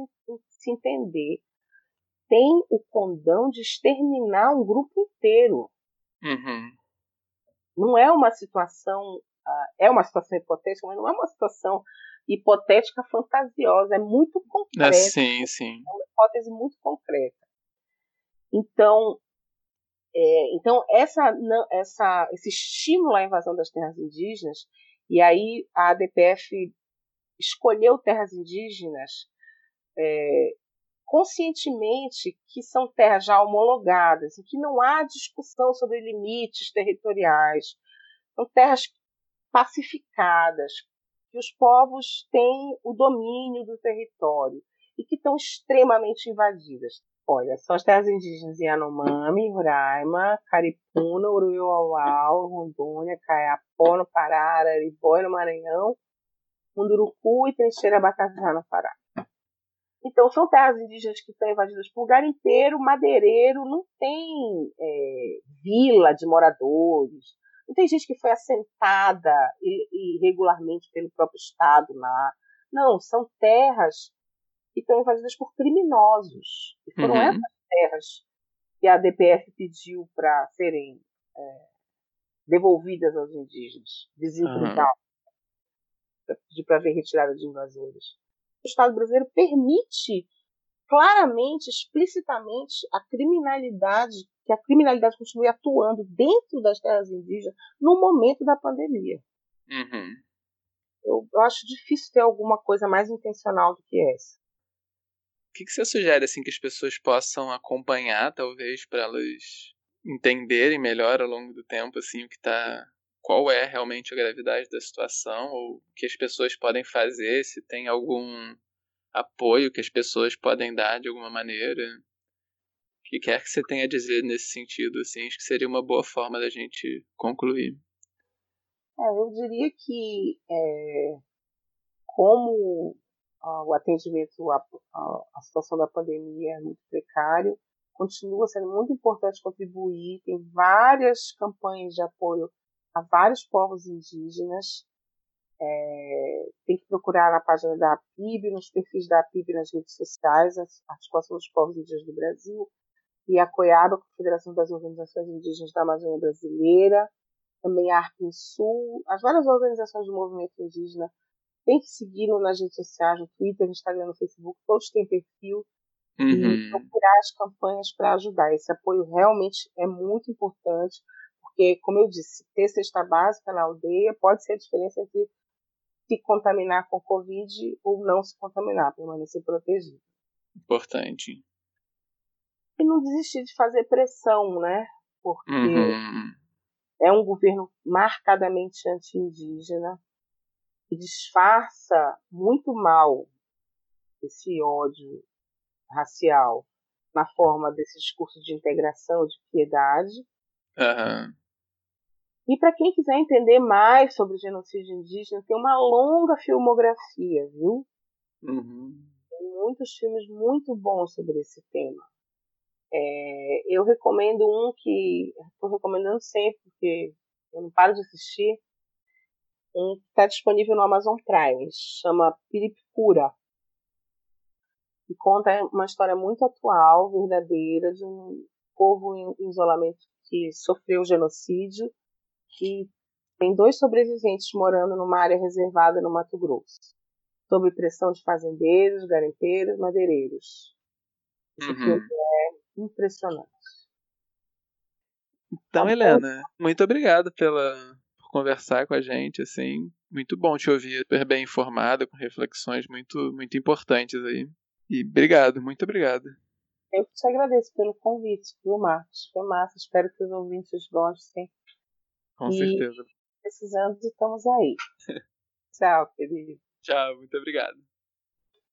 se entender. Tem o condão de exterminar um grupo inteiro. Uhum. Não é uma situação. Uh, é uma situação hipotética, mas não é uma situação hipotética fantasiosa. É muito concreta. É, sim, sim. É uma hipótese muito concreta. Então, é, então essa, essa, esse estímulo à invasão das terras indígenas, e aí a ADPF escolheu terras indígenas é, conscientemente que são terras já homologadas, em que não há discussão sobre limites territoriais, são terras pacificadas, que os povos têm o domínio do território e que estão extremamente invadidas. Olha, são as terras indígenas Yanomami, Roraima, Caripuna, Uruiuauau, Rondônia, Caiapó, no Pará, Araribóia, no Maranhão, Munduruku e Trincheira Bacajá, no Pará. Então, são terras indígenas que estão invadidas por garimpeiro, madeireiro, não tem é, vila de moradores, não tem gente que foi assentada irregularmente pelo próprio Estado lá. Não, são terras que estão invadidas por criminosos. E foram uhum. essas terras que a DPF pediu para serem é, devolvidas aos indígenas, desintrigadas, uhum. pedir para ver retirada de invasores. O Estado brasileiro permite claramente, explicitamente, a criminalidade, que a criminalidade continue atuando dentro das terras indígenas no momento da pandemia. Uhum. Eu, eu acho difícil ter alguma coisa mais intencional do que essa. O que, que você sugere assim que as pessoas possam acompanhar, talvez, para elas entenderem melhor ao longo do tempo assim o que tá qual é realmente a gravidade da situação ou o que as pessoas podem fazer, se tem algum apoio que as pessoas podem dar de alguma maneira. O que quer que você tenha a dizer nesse sentido, assim, acho que seria uma boa forma da gente concluir. É, eu diria que é, como o atendimento à, à, situação da pandemia é muito precário, continua sendo muito importante contribuir. Tem várias campanhas de apoio a vários povos indígenas. É, tem que procurar na página da APIB, nos perfis da APIB nas redes sociais, a Articulação dos Povos Indígenas do Brasil, e a COIABA, Confederação das Organizações Indígenas da Amazônia Brasileira, também a ARPINSUL, as várias organizações do movimento indígena tem que seguir nas redes sociais, no Twitter, no Instagram, no Facebook, todos têm perfil uhum. e procurar as campanhas para ajudar. Esse apoio realmente é muito importante, porque, como eu disse, ter cesta básica na aldeia pode ser a diferença entre se contaminar com Covid ou não se contaminar, permanecer protegido. Importante. E não desistir de fazer pressão, né? Porque uhum. é um governo marcadamente anti-indígena, que disfarça muito mal esse ódio racial na forma desse discurso de integração, de piedade. Uhum. E para quem quiser entender mais sobre o genocídio indígena, tem uma longa filmografia, viu? Uhum. Tem muitos filmes muito bons sobre esse tema. É, eu recomendo um que estou recomendando sempre, porque eu não paro de assistir, um que está disponível no Amazon Prime, chama Piripura. E conta uma história muito atual, verdadeira, de um povo em isolamento que sofreu genocídio e tem dois sobreviventes morando numa área reservada no Mato Grosso, sob pressão de fazendeiros, garimpeiros, madeireiros. Esse uhum. filme é impressionante. Então, Helena, muito obrigado pela, conversar com a gente, assim. Muito bom te ouvir super bem informada, com reflexões muito, muito importantes aí. E obrigado, muito obrigado. Eu te agradeço pelo convite, viu, Marcos? Foi massa, espero que os ouvintes gostem. Com e, certeza. Precisando, estamos aí. Tchau, querido. Tchau, muito obrigado.